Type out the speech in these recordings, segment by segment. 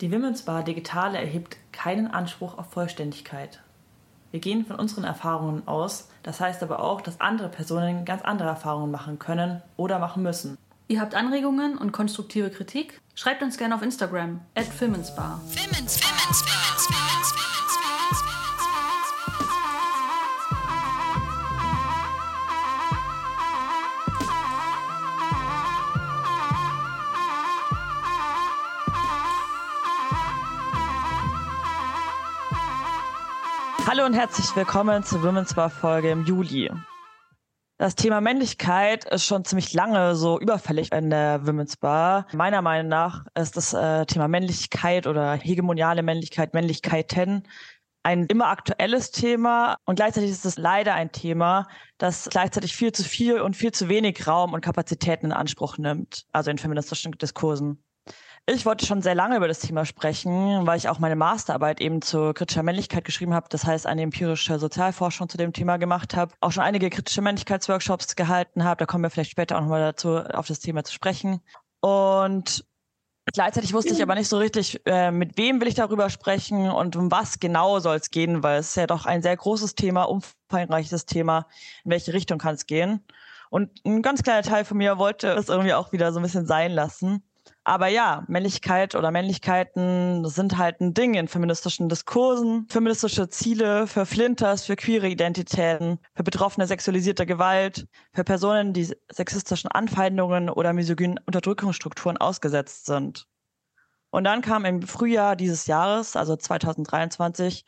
Die Women's Bar Digitale erhebt keinen Anspruch auf Vollständigkeit. Wir gehen von unseren Erfahrungen aus, das heißt aber auch, dass andere Personen ganz andere Erfahrungen machen können oder machen müssen. Ihr habt Anregungen und konstruktive Kritik? Schreibt uns gerne auf Instagram at Filmensbar. Hallo und herzlich willkommen zur Women's Bar Folge im Juli. Das Thema Männlichkeit ist schon ziemlich lange so überfällig in der Women's Bar. Meiner Meinung nach ist das äh, Thema Männlichkeit oder hegemoniale Männlichkeit, Männlichkeiten ein immer aktuelles Thema und gleichzeitig ist es leider ein Thema, das gleichzeitig viel zu viel und viel zu wenig Raum und Kapazitäten in Anspruch nimmt, also in feministischen Diskursen. Ich wollte schon sehr lange über das Thema sprechen, weil ich auch meine Masterarbeit eben zur kritischer Männlichkeit geschrieben habe. Das heißt, eine empirische Sozialforschung zu dem Thema gemacht habe. Auch schon einige kritische Männlichkeitsworkshops gehalten habe. Da kommen wir vielleicht später auch nochmal dazu, auf das Thema zu sprechen. Und Gleichzeitig wusste ich aber nicht so richtig, äh, mit wem will ich darüber sprechen und um was genau soll es gehen, weil es ist ja doch ein sehr großes Thema, umfangreiches Thema, in welche Richtung kann es gehen. Und ein ganz kleiner Teil von mir wollte es irgendwie auch wieder so ein bisschen sein lassen. Aber ja, Männlichkeit oder Männlichkeiten sind halt ein Ding in feministischen Diskursen. Feministische Ziele für Flinters, für queere Identitäten, für Betroffene sexualisierter Gewalt, für Personen, die sexistischen Anfeindungen oder misogynen Unterdrückungsstrukturen ausgesetzt sind. Und dann kam im Frühjahr dieses Jahres, also 2023,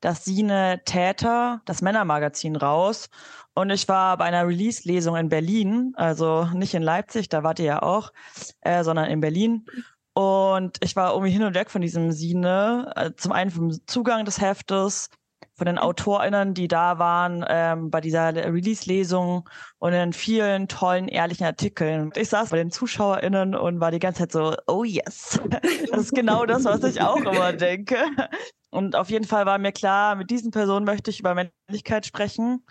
das Sine Täter, das Männermagazin raus. Und ich war bei einer Release-Lesung in Berlin, also nicht in Leipzig, da wart ihr ja auch, äh, sondern in Berlin. Und ich war irgendwie hin und weg von diesem Sine. Äh, zum einen vom Zugang des Heftes, von den AutorInnen, die da waren ähm, bei dieser Release-Lesung und in vielen tollen, ehrlichen Artikeln. Ich saß bei den ZuschauerInnen und war die ganze Zeit so, oh yes. Das ist genau das, was ich auch immer denke. Und auf jeden Fall war mir klar, mit diesen Personen möchte ich über Männlichkeit sprechen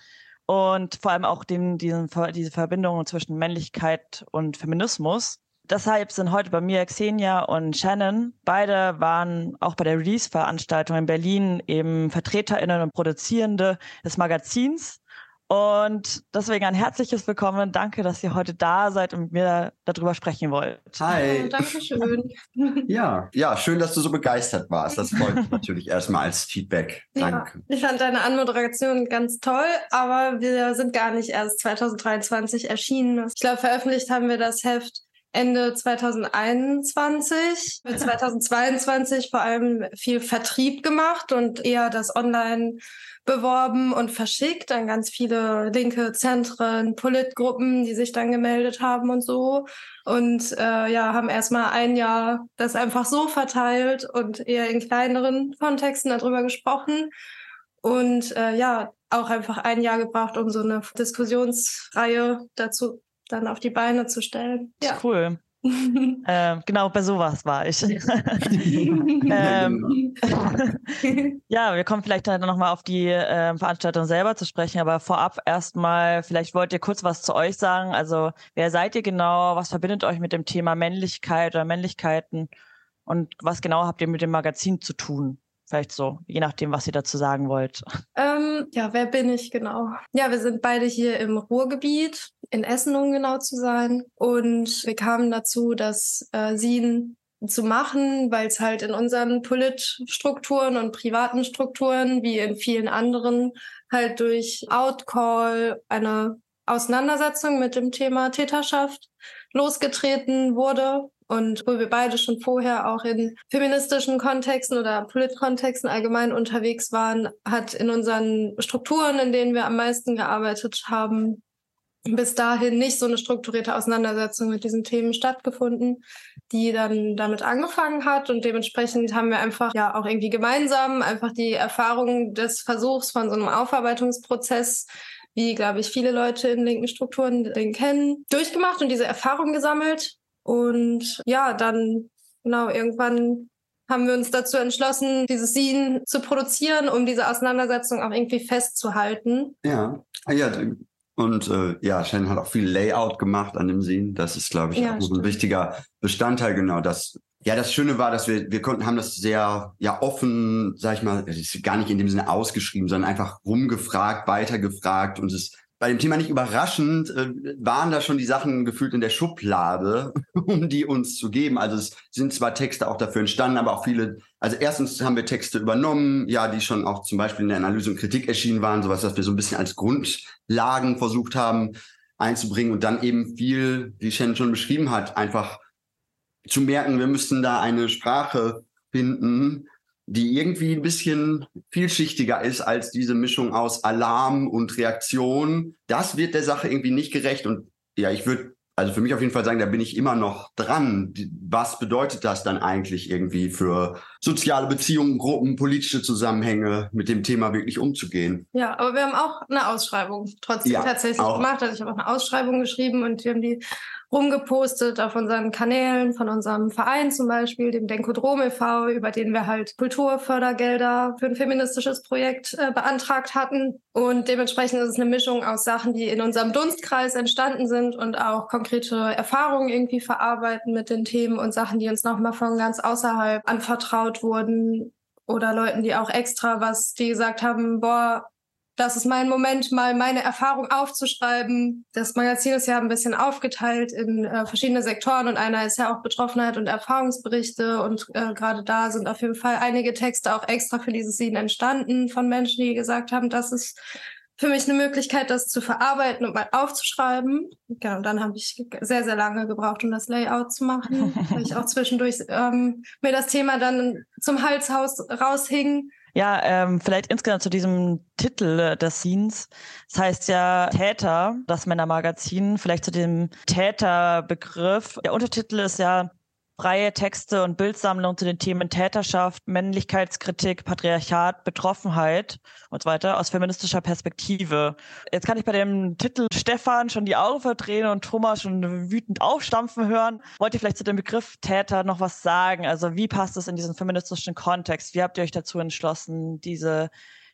und vor allem auch den, diesen, diese Verbindung zwischen Männlichkeit und Feminismus. Deshalb sind heute bei mir Xenia und Shannon. Beide waren auch bei der Release-Veranstaltung in Berlin eben VertreterInnen und Produzierende des Magazins. Und deswegen ein herzliches Willkommen. Danke, dass ihr heute da seid und mit mir darüber sprechen wollt. Hi. Oh, Dankeschön. ja, ja, schön, dass du so begeistert warst. Das freut mich natürlich erstmal als Feedback. Danke. Ja, ich fand deine Anmoderation ganz toll, aber wir sind gar nicht erst 2023 erschienen. Ich glaube, veröffentlicht haben wir das Heft Ende 2021, mit 2022 vor allem viel Vertrieb gemacht und eher das Online beworben und verschickt an ganz viele linke Zentren, Politgruppen, die sich dann gemeldet haben und so. Und äh, ja, haben erstmal ein Jahr das einfach so verteilt und eher in kleineren Kontexten darüber gesprochen. Und äh, ja, auch einfach ein Jahr gebraucht, um so eine Diskussionsreihe dazu dann auf die Beine zu stellen. Ja. Cool. ähm, genau, bei sowas war ich. ähm, ja, wir kommen vielleicht dann nochmal auf die äh, Veranstaltung selber zu sprechen, aber vorab erstmal, vielleicht wollt ihr kurz was zu euch sagen. Also, wer seid ihr genau? Was verbindet euch mit dem Thema Männlichkeit oder Männlichkeiten? Und was genau habt ihr mit dem Magazin zu tun? Vielleicht so, je nachdem, was ihr dazu sagen wollt. Ähm, ja, wer bin ich genau? Ja, wir sind beide hier im Ruhrgebiet, in Essen, um genau zu sein. Und wir kamen dazu, dass äh, Sin zu machen, weil es halt in unseren Politstrukturen und privaten Strukturen, wie in vielen anderen, halt durch Outcall eine Auseinandersetzung mit dem Thema Täterschaft losgetreten wurde und wo wir beide schon vorher auch in feministischen Kontexten oder Politkontexten allgemein unterwegs waren, hat in unseren Strukturen, in denen wir am meisten gearbeitet haben, bis dahin nicht so eine strukturierte Auseinandersetzung mit diesen Themen stattgefunden, die dann damit angefangen hat. Und dementsprechend haben wir einfach ja auch irgendwie gemeinsam einfach die Erfahrung des Versuchs von so einem Aufarbeitungsprozess wie, glaube ich, viele Leute in linken Strukturen den kennen, durchgemacht und diese Erfahrung gesammelt und ja, dann genau irgendwann haben wir uns dazu entschlossen, dieses Scene zu produzieren, um diese Auseinandersetzung auch irgendwie festzuhalten. Ja, ah, ja. Und äh, ja, Shannon hat auch viel Layout gemacht an dem Scene. Das ist, glaube ich, ja, auch ein wichtiger Bestandteil, genau, das Ja, das Schöne war, dass wir, wir konnten, haben das sehr, ja, offen, sag ich mal, gar nicht in dem Sinne ausgeschrieben, sondern einfach rumgefragt, weitergefragt und es bei dem Thema nicht überraschend, äh, waren da schon die Sachen gefühlt in der Schublade, um die uns zu geben. Also es sind zwar Texte auch dafür entstanden, aber auch viele, also erstens haben wir Texte übernommen, ja, die schon auch zum Beispiel in der Analyse und Kritik erschienen waren, sowas, was wir so ein bisschen als Grundlagen versucht haben einzubringen und dann eben viel, wie Shen schon beschrieben hat, einfach zu merken, wir müssten da eine Sprache finden, die irgendwie ein bisschen vielschichtiger ist als diese Mischung aus Alarm und Reaktion. Das wird der Sache irgendwie nicht gerecht. Und ja, ich würde also für mich auf jeden Fall sagen, da bin ich immer noch dran. Was bedeutet das dann eigentlich irgendwie für soziale Beziehungen, Gruppen, politische Zusammenhänge mit dem Thema wirklich umzugehen? Ja, aber wir haben auch eine Ausschreibung trotzdem ja, tatsächlich auch. gemacht. Also ich habe auch eine Ausschreibung geschrieben und wir haben die rumgepostet auf unseren Kanälen von unserem Verein zum Beispiel, dem Denkodrom e.V., über den wir halt Kulturfördergelder für ein feministisches Projekt äh, beantragt hatten. Und dementsprechend ist es eine Mischung aus Sachen, die in unserem Dunstkreis entstanden sind und auch konkrete Erfahrungen irgendwie verarbeiten mit den Themen und Sachen, die uns nochmal von ganz außerhalb anvertraut wurden oder Leuten, die auch extra was, die gesagt haben, boah, das ist mein Moment, mal meine Erfahrung aufzuschreiben. Das Magazin ist ja ein bisschen aufgeteilt in äh, verschiedene Sektoren und einer ist ja auch Betroffenheit und Erfahrungsberichte und äh, gerade da sind auf jeden Fall einige Texte auch extra für dieses Scene entstanden von Menschen, die gesagt haben, das ist für mich eine Möglichkeit, das zu verarbeiten und mal aufzuschreiben. Genau, dann habe ich sehr, sehr lange gebraucht, um das Layout zu machen, weil ich auch zwischendurch ähm, mir das Thema dann zum Halshaus raushing ja, ähm, vielleicht insgesamt zu diesem Titel des Scenes. Das heißt ja Täter, das Männermagazin. Vielleicht zu dem Täterbegriff. Der Untertitel ist ja freie Texte und Bildsammlung zu den Themen Täterschaft, Männlichkeitskritik, Patriarchat, Betroffenheit und so weiter aus feministischer Perspektive. Jetzt kann ich bei dem Titel Stefan schon die Augen verdrehen und Thomas schon wütend aufstampfen hören. Wollt ihr vielleicht zu dem Begriff Täter noch was sagen? Also wie passt es in diesen feministischen Kontext? Wie habt ihr euch dazu entschlossen, diese,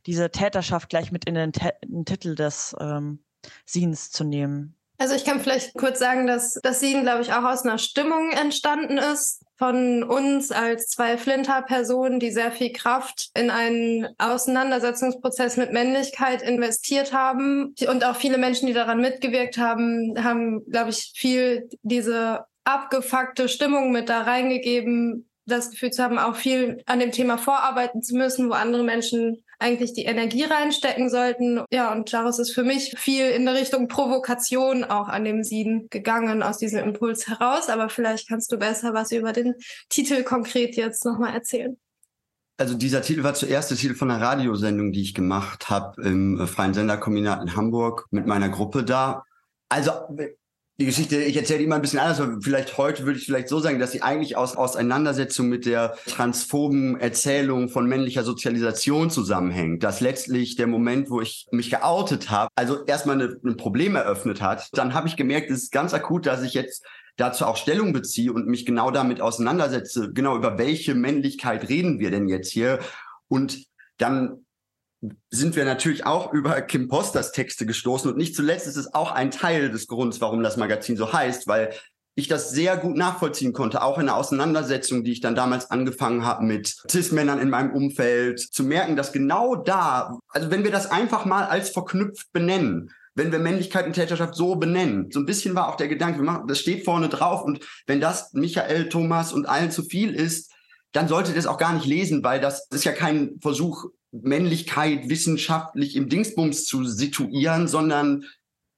diese Täterschaft gleich mit in den, in den Titel des ähm, Scenes zu nehmen? Also ich kann vielleicht kurz sagen, dass das Scene, glaube ich, auch aus einer Stimmung entstanden ist von uns als zwei Flinter-Personen, die sehr viel Kraft in einen Auseinandersetzungsprozess mit Männlichkeit investiert haben. Und auch viele Menschen, die daran mitgewirkt haben, haben, glaube ich, viel diese abgefuckte Stimmung mit da reingegeben, das Gefühl zu haben, auch viel an dem Thema vorarbeiten zu müssen, wo andere Menschen eigentlich die Energie reinstecken sollten. Ja, und daraus ist für mich viel in der Richtung Provokation auch an dem Sieden gegangen, aus diesem Impuls heraus. Aber vielleicht kannst du besser was über den Titel konkret jetzt nochmal erzählen. Also dieser Titel war zuerst der Titel von einer Radiosendung, die ich gemacht habe im Freien Senderkombinat in Hamburg mit meiner Gruppe da. Also die Geschichte, ich erzähle immer ein bisschen anders, aber vielleicht heute würde ich vielleicht so sagen, dass sie eigentlich aus Auseinandersetzung mit der transphoben Erzählung von männlicher Sozialisation zusammenhängt. Dass letztlich der Moment, wo ich mich geoutet habe, also erstmal eine, ein Problem eröffnet hat, dann habe ich gemerkt, es ist ganz akut, dass ich jetzt dazu auch Stellung beziehe und mich genau damit auseinandersetze, genau über welche Männlichkeit reden wir denn jetzt hier? Und dann sind wir natürlich auch über Kim Posters Texte gestoßen. Und nicht zuletzt ist es auch ein Teil des Grunds, warum das Magazin so heißt, weil ich das sehr gut nachvollziehen konnte, auch in der Auseinandersetzung, die ich dann damals angefangen habe mit Cis-Männern in meinem Umfeld, zu merken, dass genau da, also wenn wir das einfach mal als verknüpft benennen, wenn wir Männlichkeit und Täterschaft so benennen. So ein bisschen war auch der Gedanke, wir machen, das steht vorne drauf und wenn das Michael, Thomas und allen zu viel ist, dann solltet ihr es auch gar nicht lesen, weil das ist ja kein Versuch, Männlichkeit wissenschaftlich im Dingsbums zu situieren, sondern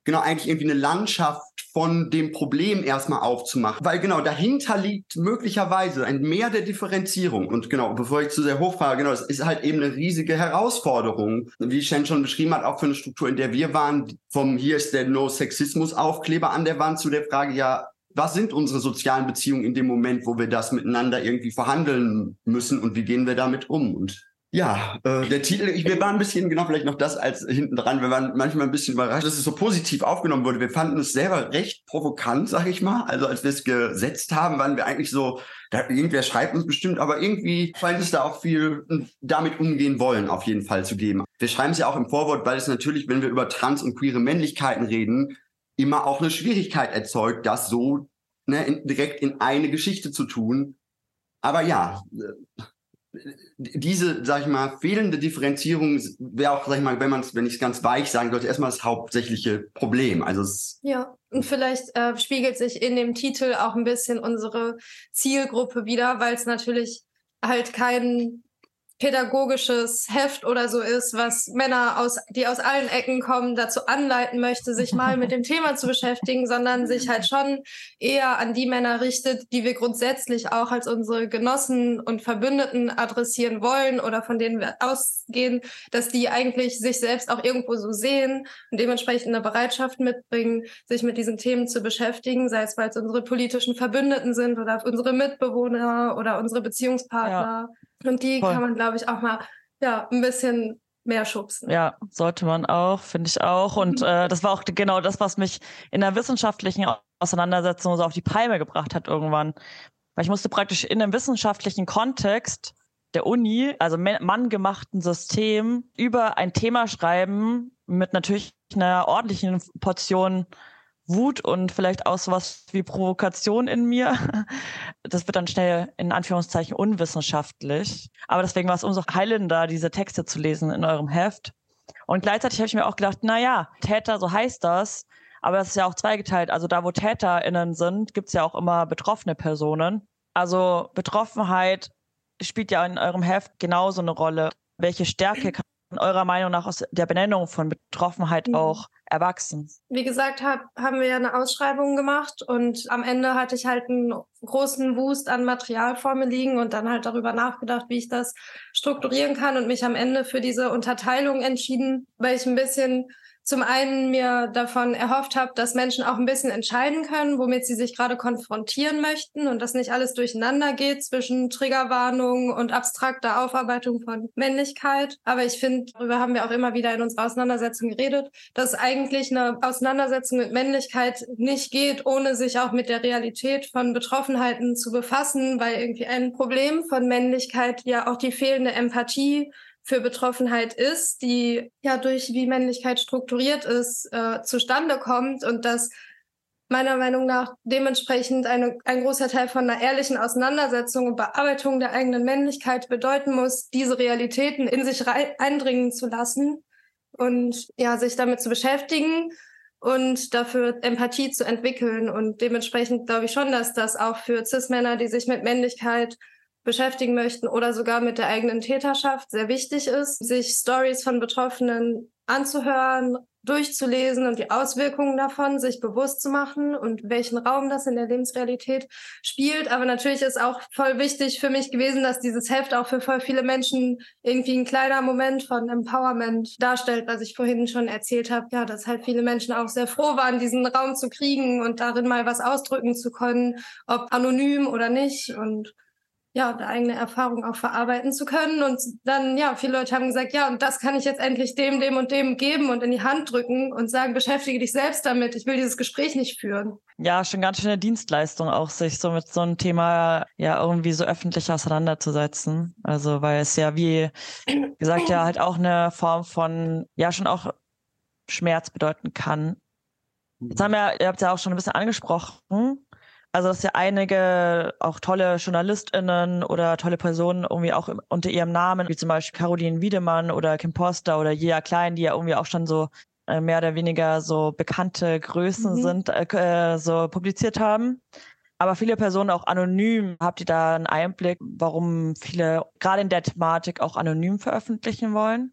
genau eigentlich irgendwie eine Landschaft von dem Problem erstmal aufzumachen. Weil genau dahinter liegt möglicherweise ein Mehr der Differenzierung. Und genau, bevor ich zu sehr hochfahre, genau, es ist halt eben eine riesige Herausforderung, wie Shen schon beschrieben hat, auch für eine Struktur, in der wir waren, vom hier ist der No-Sexismus-Aufkleber an der Wand zu der Frage, ja, was sind unsere sozialen Beziehungen in dem Moment, wo wir das miteinander irgendwie verhandeln müssen und wie gehen wir damit um? Und ja, äh, der Titel, ich, wir waren ein bisschen, genau, vielleicht noch das als hinten dran. Wir waren manchmal ein bisschen überrascht, dass es so positiv aufgenommen wurde. Wir fanden es selber recht provokant, sag ich mal. Also als wir es gesetzt haben, waren wir eigentlich so, da, irgendwer schreibt uns bestimmt, aber irgendwie scheint es da auch viel damit umgehen wollen, auf jeden Fall zu geben. Wir schreiben es ja auch im Vorwort, weil es natürlich, wenn wir über trans und queere Männlichkeiten reden, immer auch eine Schwierigkeit erzeugt, das so ne, in, direkt in eine Geschichte zu tun, aber ja, diese, sag ich mal, fehlende Differenzierung wäre auch, sag ich mal, wenn man es, wenn ich es ganz weich sagen sollte, erstmal das hauptsächliche Problem. Also ja, und vielleicht äh, spiegelt sich in dem Titel auch ein bisschen unsere Zielgruppe wieder, weil es natürlich halt kein pädagogisches Heft oder so ist, was Männer aus, die aus allen Ecken kommen, dazu anleiten möchte, sich mal mit dem Thema zu beschäftigen, sondern sich halt schon eher an die Männer richtet, die wir grundsätzlich auch als unsere Genossen und Verbündeten adressieren wollen oder von denen wir ausgehen, dass die eigentlich sich selbst auch irgendwo so sehen und dementsprechend eine Bereitschaft mitbringen, sich mit diesen Themen zu beschäftigen, sei es weil es unsere politischen Verbündeten sind oder unsere Mitbewohner oder unsere Beziehungspartner. Ja. Und die Voll. kann man, glaube ich, auch mal ja, ein bisschen mehr schubsen. Ja, sollte man auch, finde ich auch. Und mhm. äh, das war auch genau das, was mich in der wissenschaftlichen Auseinandersetzung so auf die Palme gebracht hat irgendwann. Weil ich musste praktisch in einem wissenschaftlichen Kontext der Uni, also manngemachten System, über ein Thema schreiben mit natürlich einer ordentlichen Portion Wut und vielleicht auch sowas wie Provokation in mir. Das wird dann schnell in Anführungszeichen unwissenschaftlich. Aber deswegen war es umso heilender, diese Texte zu lesen in eurem Heft. Und gleichzeitig habe ich mir auch gedacht, na ja, Täter, so heißt das. Aber das ist ja auch zweigeteilt. Also da, wo TäterInnen sind, gibt es ja auch immer betroffene Personen. Also Betroffenheit spielt ja in eurem Heft genauso eine Rolle. Welche Stärke kann eurer Meinung nach aus der Benennung von Betroffenheit mhm. auch erwachsen? Wie gesagt, hab, haben wir ja eine Ausschreibung gemacht und am Ende hatte ich halt einen großen Wust an Material vor mir liegen und dann halt darüber nachgedacht, wie ich das strukturieren kann und mich am Ende für diese Unterteilung entschieden, weil ich ein bisschen zum einen mir davon erhofft habe, dass Menschen auch ein bisschen entscheiden können, womit sie sich gerade konfrontieren möchten und dass nicht alles durcheinander geht zwischen Triggerwarnung und abstrakter Aufarbeitung von Männlichkeit. Aber ich finde, darüber haben wir auch immer wieder in unserer Auseinandersetzung geredet, dass eigentlich eine Auseinandersetzung mit Männlichkeit nicht geht, ohne sich auch mit der Realität von Betroffenheiten zu befassen, weil irgendwie ein Problem von Männlichkeit ja auch die fehlende Empathie für Betroffenheit ist, die ja durch wie Männlichkeit strukturiert ist, äh, zustande kommt und dass meiner Meinung nach dementsprechend eine, ein großer Teil von einer ehrlichen Auseinandersetzung und Bearbeitung der eigenen Männlichkeit bedeuten muss, diese Realitäten in sich eindringen zu lassen und ja, sich damit zu beschäftigen und dafür Empathie zu entwickeln. Und dementsprechend glaube ich schon, dass das auch für Cis-Männer, die sich mit Männlichkeit beschäftigen möchten oder sogar mit der eigenen Täterschaft sehr wichtig ist, sich Stories von Betroffenen anzuhören, durchzulesen und die Auswirkungen davon sich bewusst zu machen und welchen Raum das in der Lebensrealität spielt. Aber natürlich ist auch voll wichtig für mich gewesen, dass dieses Heft auch für voll viele Menschen irgendwie ein kleiner Moment von Empowerment darstellt, was ich vorhin schon erzählt habe. Ja, dass halt viele Menschen auch sehr froh waren, diesen Raum zu kriegen und darin mal was ausdrücken zu können, ob anonym oder nicht. Und ja, eigene Erfahrung auch verarbeiten zu können. Und dann, ja, viele Leute haben gesagt, ja, und das kann ich jetzt endlich dem, dem und dem geben und in die Hand drücken und sagen, beschäftige dich selbst damit. Ich will dieses Gespräch nicht führen. Ja, schon ganz schöne Dienstleistung auch, sich so mit so einem Thema ja irgendwie so öffentlich auseinanderzusetzen. Also, weil es ja, wie gesagt, ja halt auch eine Form von, ja, schon auch Schmerz bedeuten kann. Jetzt haben wir, ihr habt ja auch schon ein bisschen angesprochen, also, dass ja einige auch tolle JournalistInnen oder tolle Personen irgendwie auch unter ihrem Namen, wie zum Beispiel Caroline Wiedemann oder Kim Poster oder Jea Klein, die ja irgendwie auch schon so äh, mehr oder weniger so bekannte Größen mhm. sind, äh, äh, so publiziert haben. Aber viele Personen auch anonym. Habt ihr da einen Einblick, warum viele gerade in der Thematik auch anonym veröffentlichen wollen?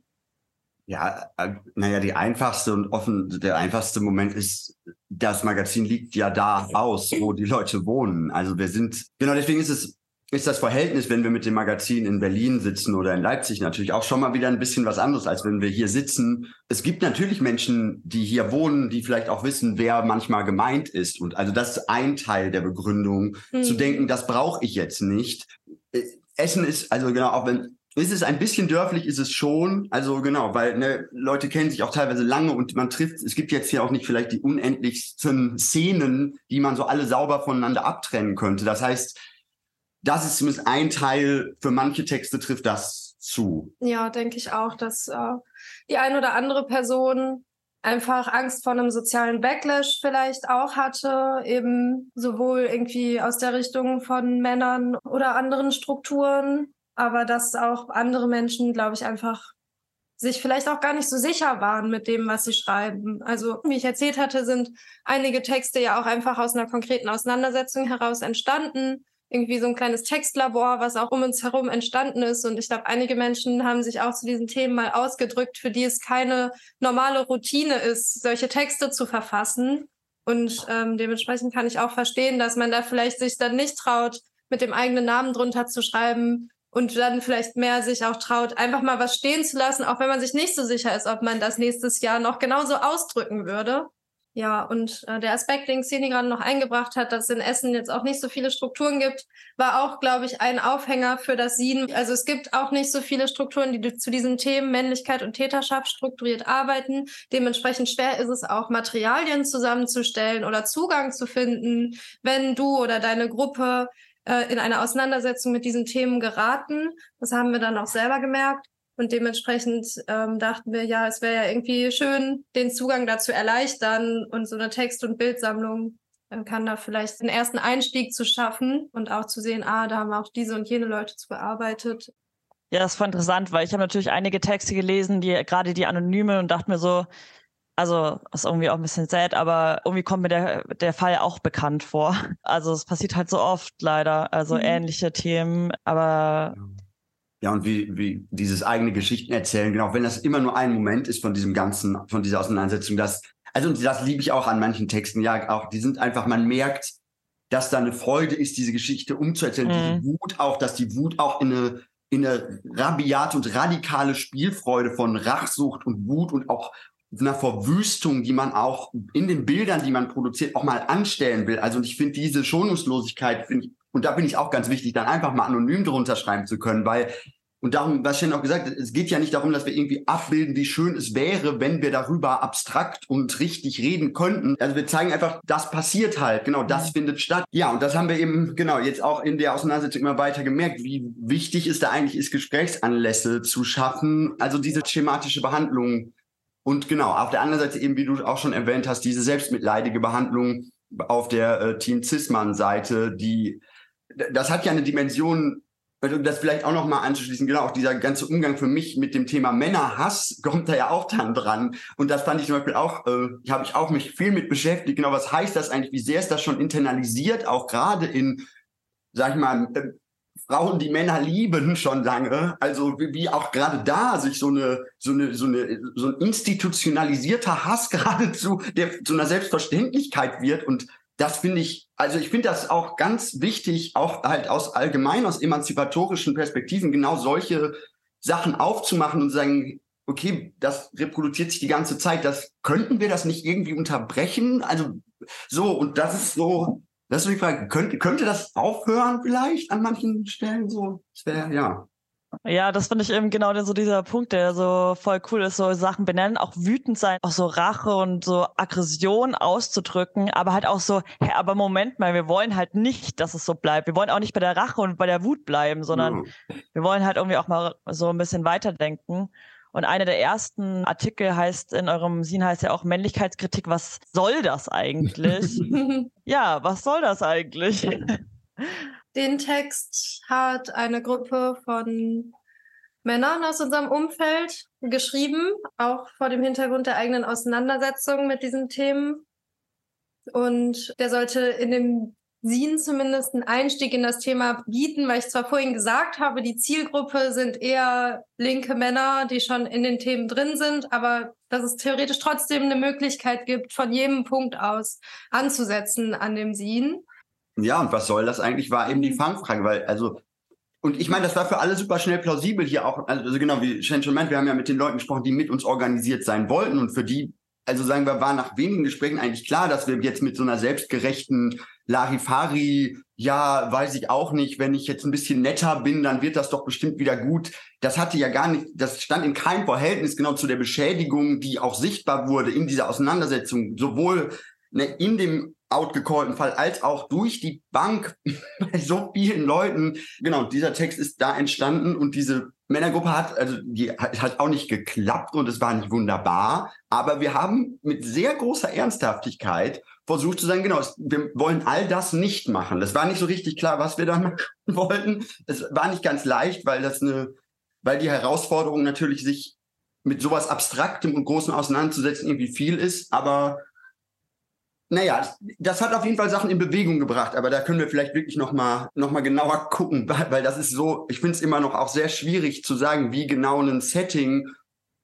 Ja, äh, naja, die einfachste und offen, der einfachste Moment ist, das Magazin liegt ja da aus, wo die Leute wohnen. Also wir sind, genau deswegen ist es, ist das Verhältnis, wenn wir mit dem Magazin in Berlin sitzen oder in Leipzig natürlich auch schon mal wieder ein bisschen was anderes, als wenn wir hier sitzen. Es gibt natürlich Menschen, die hier wohnen, die vielleicht auch wissen, wer manchmal gemeint ist. Und also das ist ein Teil der Begründung, mhm. zu denken, das brauche ich jetzt nicht. Äh, Essen ist, also genau, auch wenn ist es ein bisschen dörflich, ist es schon. Also genau, weil ne, Leute kennen sich auch teilweise lange und man trifft, es gibt jetzt hier auch nicht vielleicht die unendlichsten Szenen, die man so alle sauber voneinander abtrennen könnte. Das heißt, das ist zumindest ein Teil, für manche Texte trifft das zu. Ja, denke ich auch, dass äh, die ein oder andere Person einfach Angst vor einem sozialen Backlash vielleicht auch hatte, eben sowohl irgendwie aus der Richtung von Männern oder anderen Strukturen, aber dass auch andere Menschen, glaube ich, einfach sich vielleicht auch gar nicht so sicher waren mit dem, was sie schreiben. Also, wie ich erzählt hatte, sind einige Texte ja auch einfach aus einer konkreten Auseinandersetzung heraus entstanden irgendwie so ein kleines Textlabor, was auch um uns herum entstanden ist. Und ich glaube, einige Menschen haben sich auch zu diesen Themen mal ausgedrückt, für die es keine normale Routine ist, solche Texte zu verfassen. Und ähm, dementsprechend kann ich auch verstehen, dass man da vielleicht sich dann nicht traut, mit dem eigenen Namen drunter zu schreiben und dann vielleicht mehr sich auch traut, einfach mal was stehen zu lassen, auch wenn man sich nicht so sicher ist, ob man das nächstes Jahr noch genauso ausdrücken würde. Ja, und äh, der Aspekt, den Xeni gerade noch eingebracht hat, dass es in Essen jetzt auch nicht so viele Strukturen gibt, war auch, glaube ich, ein Aufhänger für das SIN. Also es gibt auch nicht so viele Strukturen, die zu diesen Themen Männlichkeit und Täterschaft strukturiert arbeiten. Dementsprechend schwer ist es auch, Materialien zusammenzustellen oder Zugang zu finden, wenn du oder deine Gruppe äh, in eine Auseinandersetzung mit diesen Themen geraten. Das haben wir dann auch selber gemerkt. Und dementsprechend ähm, dachten wir, ja, es wäre ja irgendwie schön, den Zugang dazu erleichtern und so eine Text- und Bildsammlung äh, kann da vielleicht einen ersten Einstieg zu schaffen und auch zu sehen, ah, da haben auch diese und jene Leute zu gearbeitet. Ja, das war interessant, weil ich habe natürlich einige Texte gelesen, die gerade die Anonyme und dachte mir so, also ist irgendwie auch ein bisschen sad, aber irgendwie kommt mir der, der Fall auch bekannt vor. Also es passiert halt so oft leider, also mhm. ähnliche Themen, aber ja, und wie, wie dieses eigene Geschichten erzählen, genau, wenn das immer nur ein Moment ist von diesem ganzen, von dieser Auseinandersetzung, das, also das liebe ich auch an manchen Texten, ja, auch, die sind einfach, man merkt, dass da eine Freude ist, diese Geschichte umzuerzählen, mhm. diese Wut auch, dass die Wut auch in eine, in eine rabiate und radikale Spielfreude von Rachsucht und Wut und auch einer Verwüstung, die man auch in den Bildern, die man produziert, auch mal anstellen will. Also ich finde diese Schonungslosigkeit, finde ich, und da bin ich auch ganz wichtig, dann einfach mal anonym drunter schreiben zu können, weil und darum, was Shen auch gesagt hat, es geht ja nicht darum, dass wir irgendwie abbilden, wie schön es wäre, wenn wir darüber abstrakt und richtig reden könnten. Also wir zeigen einfach, das passiert halt. Genau, das mhm. findet statt. Ja, und das haben wir eben, genau, jetzt auch in der Auseinandersetzung immer weiter gemerkt, wie wichtig es da eigentlich ist, Gesprächsanlässe zu schaffen. Also diese schematische Behandlung. Und genau, auf der anderen Seite eben, wie du auch schon erwähnt hast, diese selbstmitleidige Behandlung auf der äh, Team Zisman-Seite, die, das hat ja eine Dimension, das vielleicht auch noch mal anzuschließen, genau, auch dieser ganze Umgang für mich mit dem Thema Männerhass kommt da ja auch dann dran. Und das fand ich zum Beispiel auch, äh, habe ich auch mich viel mit beschäftigt. Genau, was heißt das eigentlich? Wie sehr ist das schon internalisiert, auch gerade in, sag ich mal, äh, Frauen, die Männer lieben, schon lange. Also wie, wie auch gerade da sich so eine, so eine, so eine, so ein institutionalisierter Hass geradezu, der zu einer Selbstverständlichkeit wird und das finde ich, also ich finde das auch ganz wichtig, auch halt aus allgemein, aus emanzipatorischen Perspektiven, genau solche Sachen aufzumachen und sagen, okay, das reproduziert sich die ganze Zeit, das könnten wir das nicht irgendwie unterbrechen? Also so, und das ist so, das ist die Frage, könnte, könnte das aufhören vielleicht an manchen Stellen so? Das wäre, ja. Ja, das finde ich eben genau so dieser Punkt, der so voll cool ist, so Sachen benennen, auch wütend sein, auch so Rache und so Aggression auszudrücken, aber halt auch so, hä, aber Moment mal, wir wollen halt nicht, dass es so bleibt. Wir wollen auch nicht bei der Rache und bei der Wut bleiben, sondern mhm. wir wollen halt irgendwie auch mal so ein bisschen weiterdenken. Und einer der ersten Artikel heißt in eurem Sin heißt ja auch Männlichkeitskritik. Was soll das eigentlich? ja, was soll das eigentlich? Den Text hat eine Gruppe von Männern aus unserem Umfeld geschrieben, auch vor dem Hintergrund der eigenen Auseinandersetzung mit diesen Themen. Und der sollte in dem Sin zumindest einen Einstieg in das Thema bieten, weil ich zwar vorhin gesagt habe, die Zielgruppe sind eher linke Männer, die schon in den Themen drin sind, aber dass es theoretisch trotzdem eine Möglichkeit gibt, von jedem Punkt aus anzusetzen an dem Sin. Ja, und was soll das eigentlich, war eben die mhm. Fangfrage, weil, also, und ich meine, das war für alle super schnell plausibel hier auch, also genau, wie Shen schon meint, wir haben ja mit den Leuten gesprochen, die mit uns organisiert sein wollten und für die, also sagen wir, war nach wenigen Gesprächen eigentlich klar, dass wir jetzt mit so einer selbstgerechten Larifari, ja, weiß ich auch nicht, wenn ich jetzt ein bisschen netter bin, dann wird das doch bestimmt wieder gut. Das hatte ja gar nicht, das stand in keinem Verhältnis genau zu der Beschädigung, die auch sichtbar wurde in dieser Auseinandersetzung, sowohl ne, in dem outgecallten Fall als auch durch die Bank bei so vielen Leuten. Genau, dieser Text ist da entstanden und diese Männergruppe hat, also die hat auch nicht geklappt und es war nicht wunderbar, aber wir haben mit sehr großer Ernsthaftigkeit versucht zu sagen, genau, wir wollen all das nicht machen. Das war nicht so richtig klar, was wir da machen wollten. Es war nicht ganz leicht, weil das eine, weil die Herausforderung natürlich sich mit sowas Abstraktem und Großen auseinanderzusetzen irgendwie viel ist, aber naja, das hat auf jeden Fall Sachen in Bewegung gebracht, aber da können wir vielleicht wirklich nochmal noch mal genauer gucken, weil das ist so, ich finde es immer noch auch sehr schwierig zu sagen, wie genau ein Setting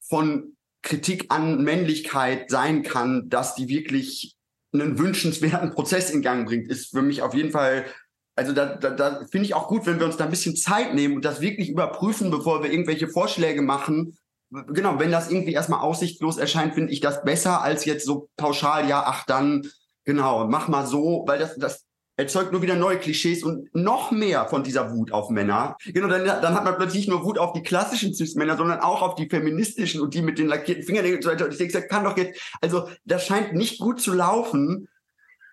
von Kritik an Männlichkeit sein kann, dass die wirklich einen wünschenswerten Prozess in Gang bringt, ist für mich auf jeden Fall, also da, da, da finde ich auch gut, wenn wir uns da ein bisschen Zeit nehmen und das wirklich überprüfen, bevor wir irgendwelche Vorschläge machen. Genau, wenn das irgendwie erstmal aussichtlos erscheint, finde ich das besser als jetzt so pauschal, ja, ach dann, genau, mach mal so, weil das, das erzeugt nur wieder neue Klischees und noch mehr von dieser Wut auf Männer. Genau, dann, dann hat man plötzlich nicht nur Wut auf die klassischen Cis-Männer, sondern auch auf die feministischen und die mit den lackierten Fingernägeln und so weiter. Und ich denke, das kann doch jetzt, also das scheint nicht gut zu laufen.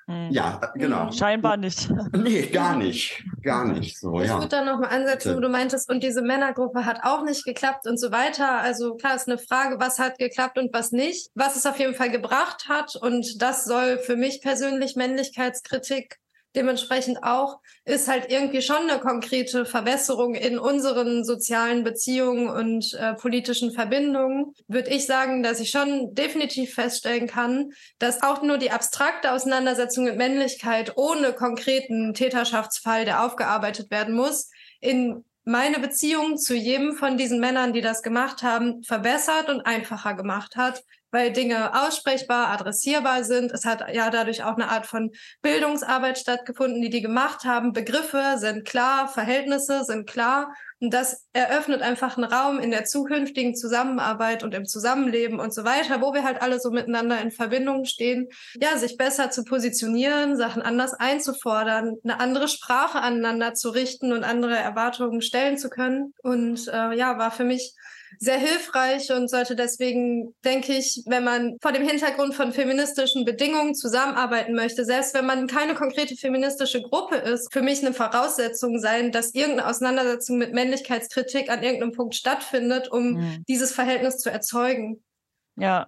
Hm. Ja, genau. Scheinbar nicht. Nee, gar nicht. Gar nicht so, ich ja. würde da nochmal ansetzen, wo du meintest, und diese Männergruppe hat auch nicht geklappt und so weiter. Also klar ist eine Frage, was hat geklappt und was nicht. Was es auf jeden Fall gebracht hat, und das soll für mich persönlich Männlichkeitskritik dementsprechend auch, ist halt irgendwie schon eine konkrete Verbesserung in unseren sozialen Beziehungen und äh, politischen Verbindungen, würde ich sagen, dass ich schon definitiv feststellen kann, dass auch nur die abstrakte Auseinandersetzung mit Männlichkeit ohne konkreten Täterschaftsfall, der aufgearbeitet werden muss, in meine Beziehung zu jedem von diesen Männern, die das gemacht haben, verbessert und einfacher gemacht hat, weil Dinge aussprechbar, adressierbar sind. Es hat ja dadurch auch eine Art von Bildungsarbeit stattgefunden, die die gemacht haben. Begriffe sind klar, Verhältnisse sind klar. Und das eröffnet einfach einen Raum in der zukünftigen Zusammenarbeit und im Zusammenleben und so weiter, wo wir halt alle so miteinander in Verbindung stehen, ja, sich besser zu positionieren, Sachen anders einzufordern, eine andere Sprache aneinander zu richten und andere Erwartungen stellen zu können. Und äh, ja, war für mich sehr hilfreich und sollte deswegen, denke ich, wenn man vor dem Hintergrund von feministischen Bedingungen zusammenarbeiten möchte, selbst wenn man keine konkrete feministische Gruppe ist, für mich eine Voraussetzung sein, dass irgendeine Auseinandersetzung mit Männlichkeitskritik an irgendeinem Punkt stattfindet, um mhm. dieses Verhältnis zu erzeugen. Ja,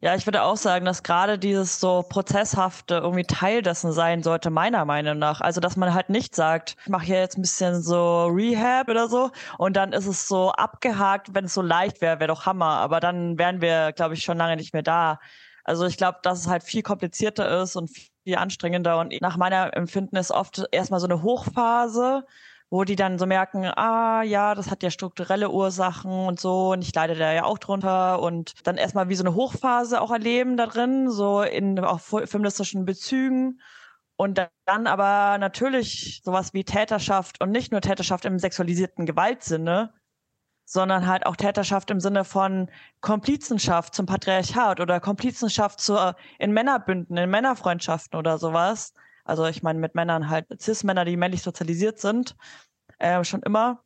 ja, ich würde auch sagen, dass gerade dieses so prozesshafte irgendwie Teil dessen sein sollte, meiner Meinung nach. Also, dass man halt nicht sagt, ich mache hier jetzt ein bisschen so Rehab oder so und dann ist es so abgehakt, wenn es so leicht wäre, wäre doch Hammer. Aber dann wären wir, glaube ich, schon lange nicht mehr da. Also ich glaube, dass es halt viel komplizierter ist und viel anstrengender und nach meiner Empfinden ist oft erstmal so eine Hochphase wo die dann so merken, ah ja, das hat ja strukturelle Ursachen und so und ich leide da ja auch drunter. Und dann erstmal wie so eine Hochphase auch erleben da drin, so in auch feministischen Bezügen. Und dann aber natürlich sowas wie Täterschaft und nicht nur Täterschaft im sexualisierten Gewaltsinne, sondern halt auch Täterschaft im Sinne von Komplizenschaft zum Patriarchat oder Komplizenschaft zur, in Männerbünden, in Männerfreundschaften oder sowas also ich meine mit Männern halt Cis-Männer, die männlich sozialisiert sind, äh, schon immer,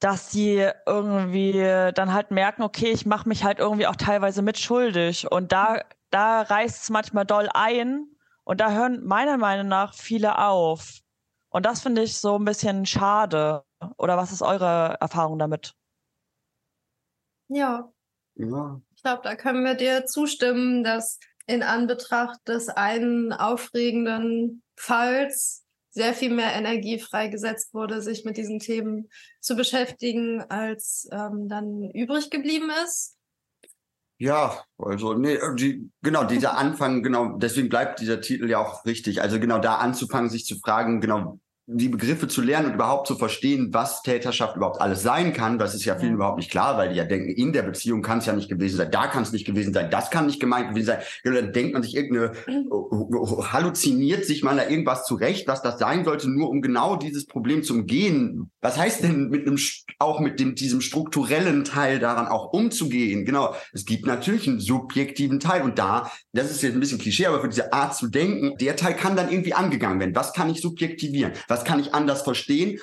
dass sie irgendwie dann halt merken, okay, ich mache mich halt irgendwie auch teilweise mitschuldig und da, da reißt es manchmal doll ein und da hören meiner Meinung nach viele auf. Und das finde ich so ein bisschen schade. Oder was ist eure Erfahrung damit? Ja. ja. Ich glaube, da können wir dir zustimmen, dass in Anbetracht des einen aufregenden Falls sehr viel mehr Energie freigesetzt wurde, sich mit diesen Themen zu beschäftigen, als ähm, dann übrig geblieben ist. Ja, also nee, die, genau, dieser Anfang, genau, deswegen bleibt dieser Titel ja auch richtig. Also genau da anzufangen, sich zu fragen, genau, die Begriffe zu lernen und überhaupt zu verstehen, was Täterschaft überhaupt alles sein kann, das ist ja vielen ja. überhaupt nicht klar, weil die ja denken, in der Beziehung kann es ja nicht gewesen sein, da kann es nicht gewesen sein, das kann nicht gemeint gewesen sein. Genau, dann denkt man sich irgendeine, halluziniert sich mal da irgendwas zurecht, was das sein sollte, nur um genau dieses Problem zu umgehen. Was heißt denn mit einem, auch mit dem, diesem strukturellen Teil daran auch umzugehen? Genau, es gibt natürlich einen subjektiven Teil und da, das ist jetzt ein bisschen Klischee, aber für diese Art zu denken, der Teil kann dann irgendwie angegangen werden. Was kann ich subjektivieren? Was das kann ich anders verstehen.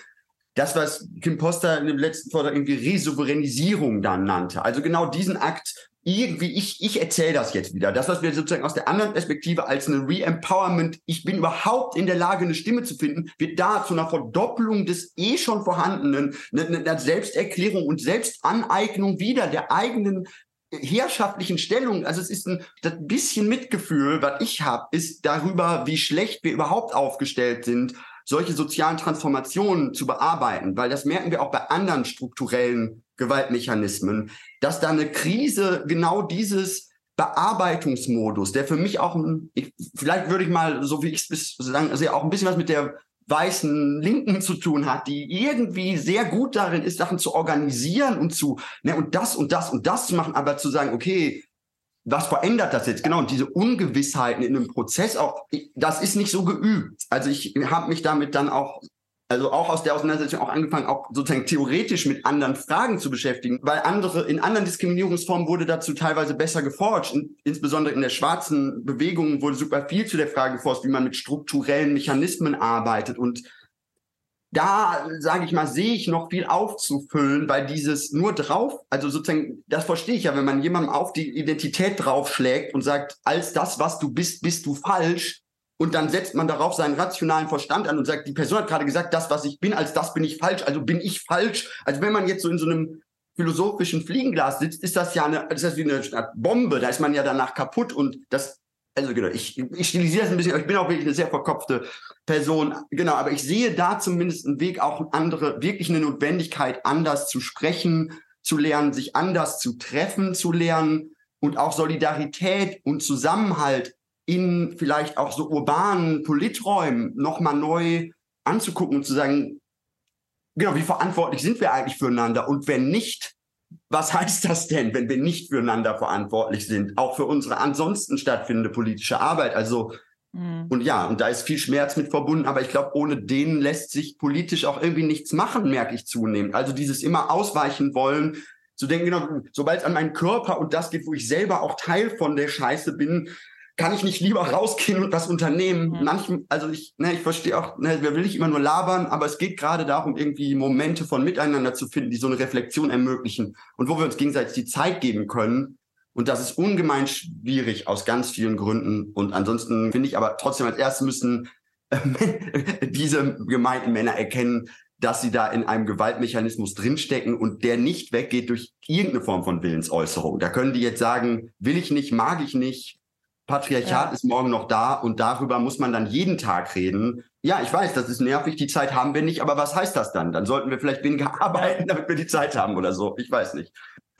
Das, was Kim Poster in dem letzten Vortrag irgendwie Resouveränisierung dann nannte. Also genau diesen Akt irgendwie, ich, ich erzähle das jetzt wieder. Das, was wir sozusagen aus der anderen Perspektive als eine Re-Empowerment, ich bin überhaupt in der Lage, eine Stimme zu finden, wird da zu einer Verdopplung des eh schon vorhandenen, einer eine Selbsterklärung und Selbstaneignung wieder der eigenen herrschaftlichen Stellung. Also es ist ein das bisschen Mitgefühl, was ich habe, ist darüber, wie schlecht wir überhaupt aufgestellt sind, solche sozialen Transformationen zu bearbeiten, weil das merken wir auch bei anderen strukturellen Gewaltmechanismen, dass da eine Krise genau dieses Bearbeitungsmodus, der für mich auch, ich, vielleicht würde ich mal, so wie ich es sagen, also auch ein bisschen was mit der weißen Linken zu tun hat, die irgendwie sehr gut darin ist, Sachen zu organisieren und zu, ne, und das und das und das zu machen, aber zu sagen, okay, was verändert das jetzt? Genau, und diese Ungewissheiten in einem Prozess auch, das ist nicht so geübt. Also ich habe mich damit dann auch also auch aus der Auseinandersetzung auch angefangen, auch sozusagen theoretisch mit anderen Fragen zu beschäftigen, weil andere, in anderen Diskriminierungsformen wurde dazu teilweise besser geforscht. Und insbesondere in der schwarzen Bewegung wurde super viel zu der Frage geforscht, wie man mit strukturellen Mechanismen arbeitet. Und da, sage ich mal, sehe ich noch viel aufzufüllen, weil dieses nur drauf, also sozusagen, das verstehe ich ja, wenn man jemandem auf die Identität draufschlägt und sagt, als das, was du bist, bist du falsch, und dann setzt man darauf seinen rationalen Verstand an und sagt, die Person hat gerade gesagt, das, was ich bin, als das bin ich falsch, also bin ich falsch. Also wenn man jetzt so in so einem philosophischen Fliegenglas sitzt, ist das ja eine, das ist wie eine Bombe, da ist man ja danach kaputt und das, also genau, ich, ich stilisiere das ein bisschen, ich bin auch wirklich eine sehr verkopfte Person, genau, aber ich sehe da zumindest einen Weg, auch andere, wirklich eine Notwendigkeit, anders zu sprechen, zu lernen, sich anders zu treffen, zu lernen und auch Solidarität und Zusammenhalt in vielleicht auch so urbanen Politräumen nochmal neu anzugucken und zu sagen, genau, wie verantwortlich sind wir eigentlich füreinander? Und wenn nicht, was heißt das denn, wenn wir nicht füreinander verantwortlich sind? Auch für unsere ansonsten stattfindende politische Arbeit. Also, mhm. und ja, und da ist viel Schmerz mit verbunden, aber ich glaube, ohne den lässt sich politisch auch irgendwie nichts machen, merke ich zunehmend. Also dieses immer ausweichen wollen, zu denken, genau, sobald es an meinen Körper und das geht, wo ich selber auch Teil von der Scheiße bin, kann ich nicht lieber rausgehen und was unternehmen? Mhm. Manchmal, also ich, ne, ich verstehe auch, ne, wer will nicht immer nur labern, aber es geht gerade darum, irgendwie Momente von Miteinander zu finden, die so eine Reflexion ermöglichen und wo wir uns gegenseitig die Zeit geben können. Und das ist ungemein schwierig aus ganz vielen Gründen. Und ansonsten finde ich aber trotzdem als erstes müssen äh, diese gemeinten Männer erkennen, dass sie da in einem Gewaltmechanismus drinstecken und der nicht weggeht durch irgendeine Form von Willensäußerung. Da können die jetzt sagen, will ich nicht, mag ich nicht, Patriarchat ja. ist morgen noch da und darüber muss man dann jeden Tag reden. Ja, ich weiß, das ist nervig, die Zeit haben wir nicht, aber was heißt das dann? Dann sollten wir vielleicht weniger arbeiten, damit wir die Zeit haben oder so. Ich weiß nicht.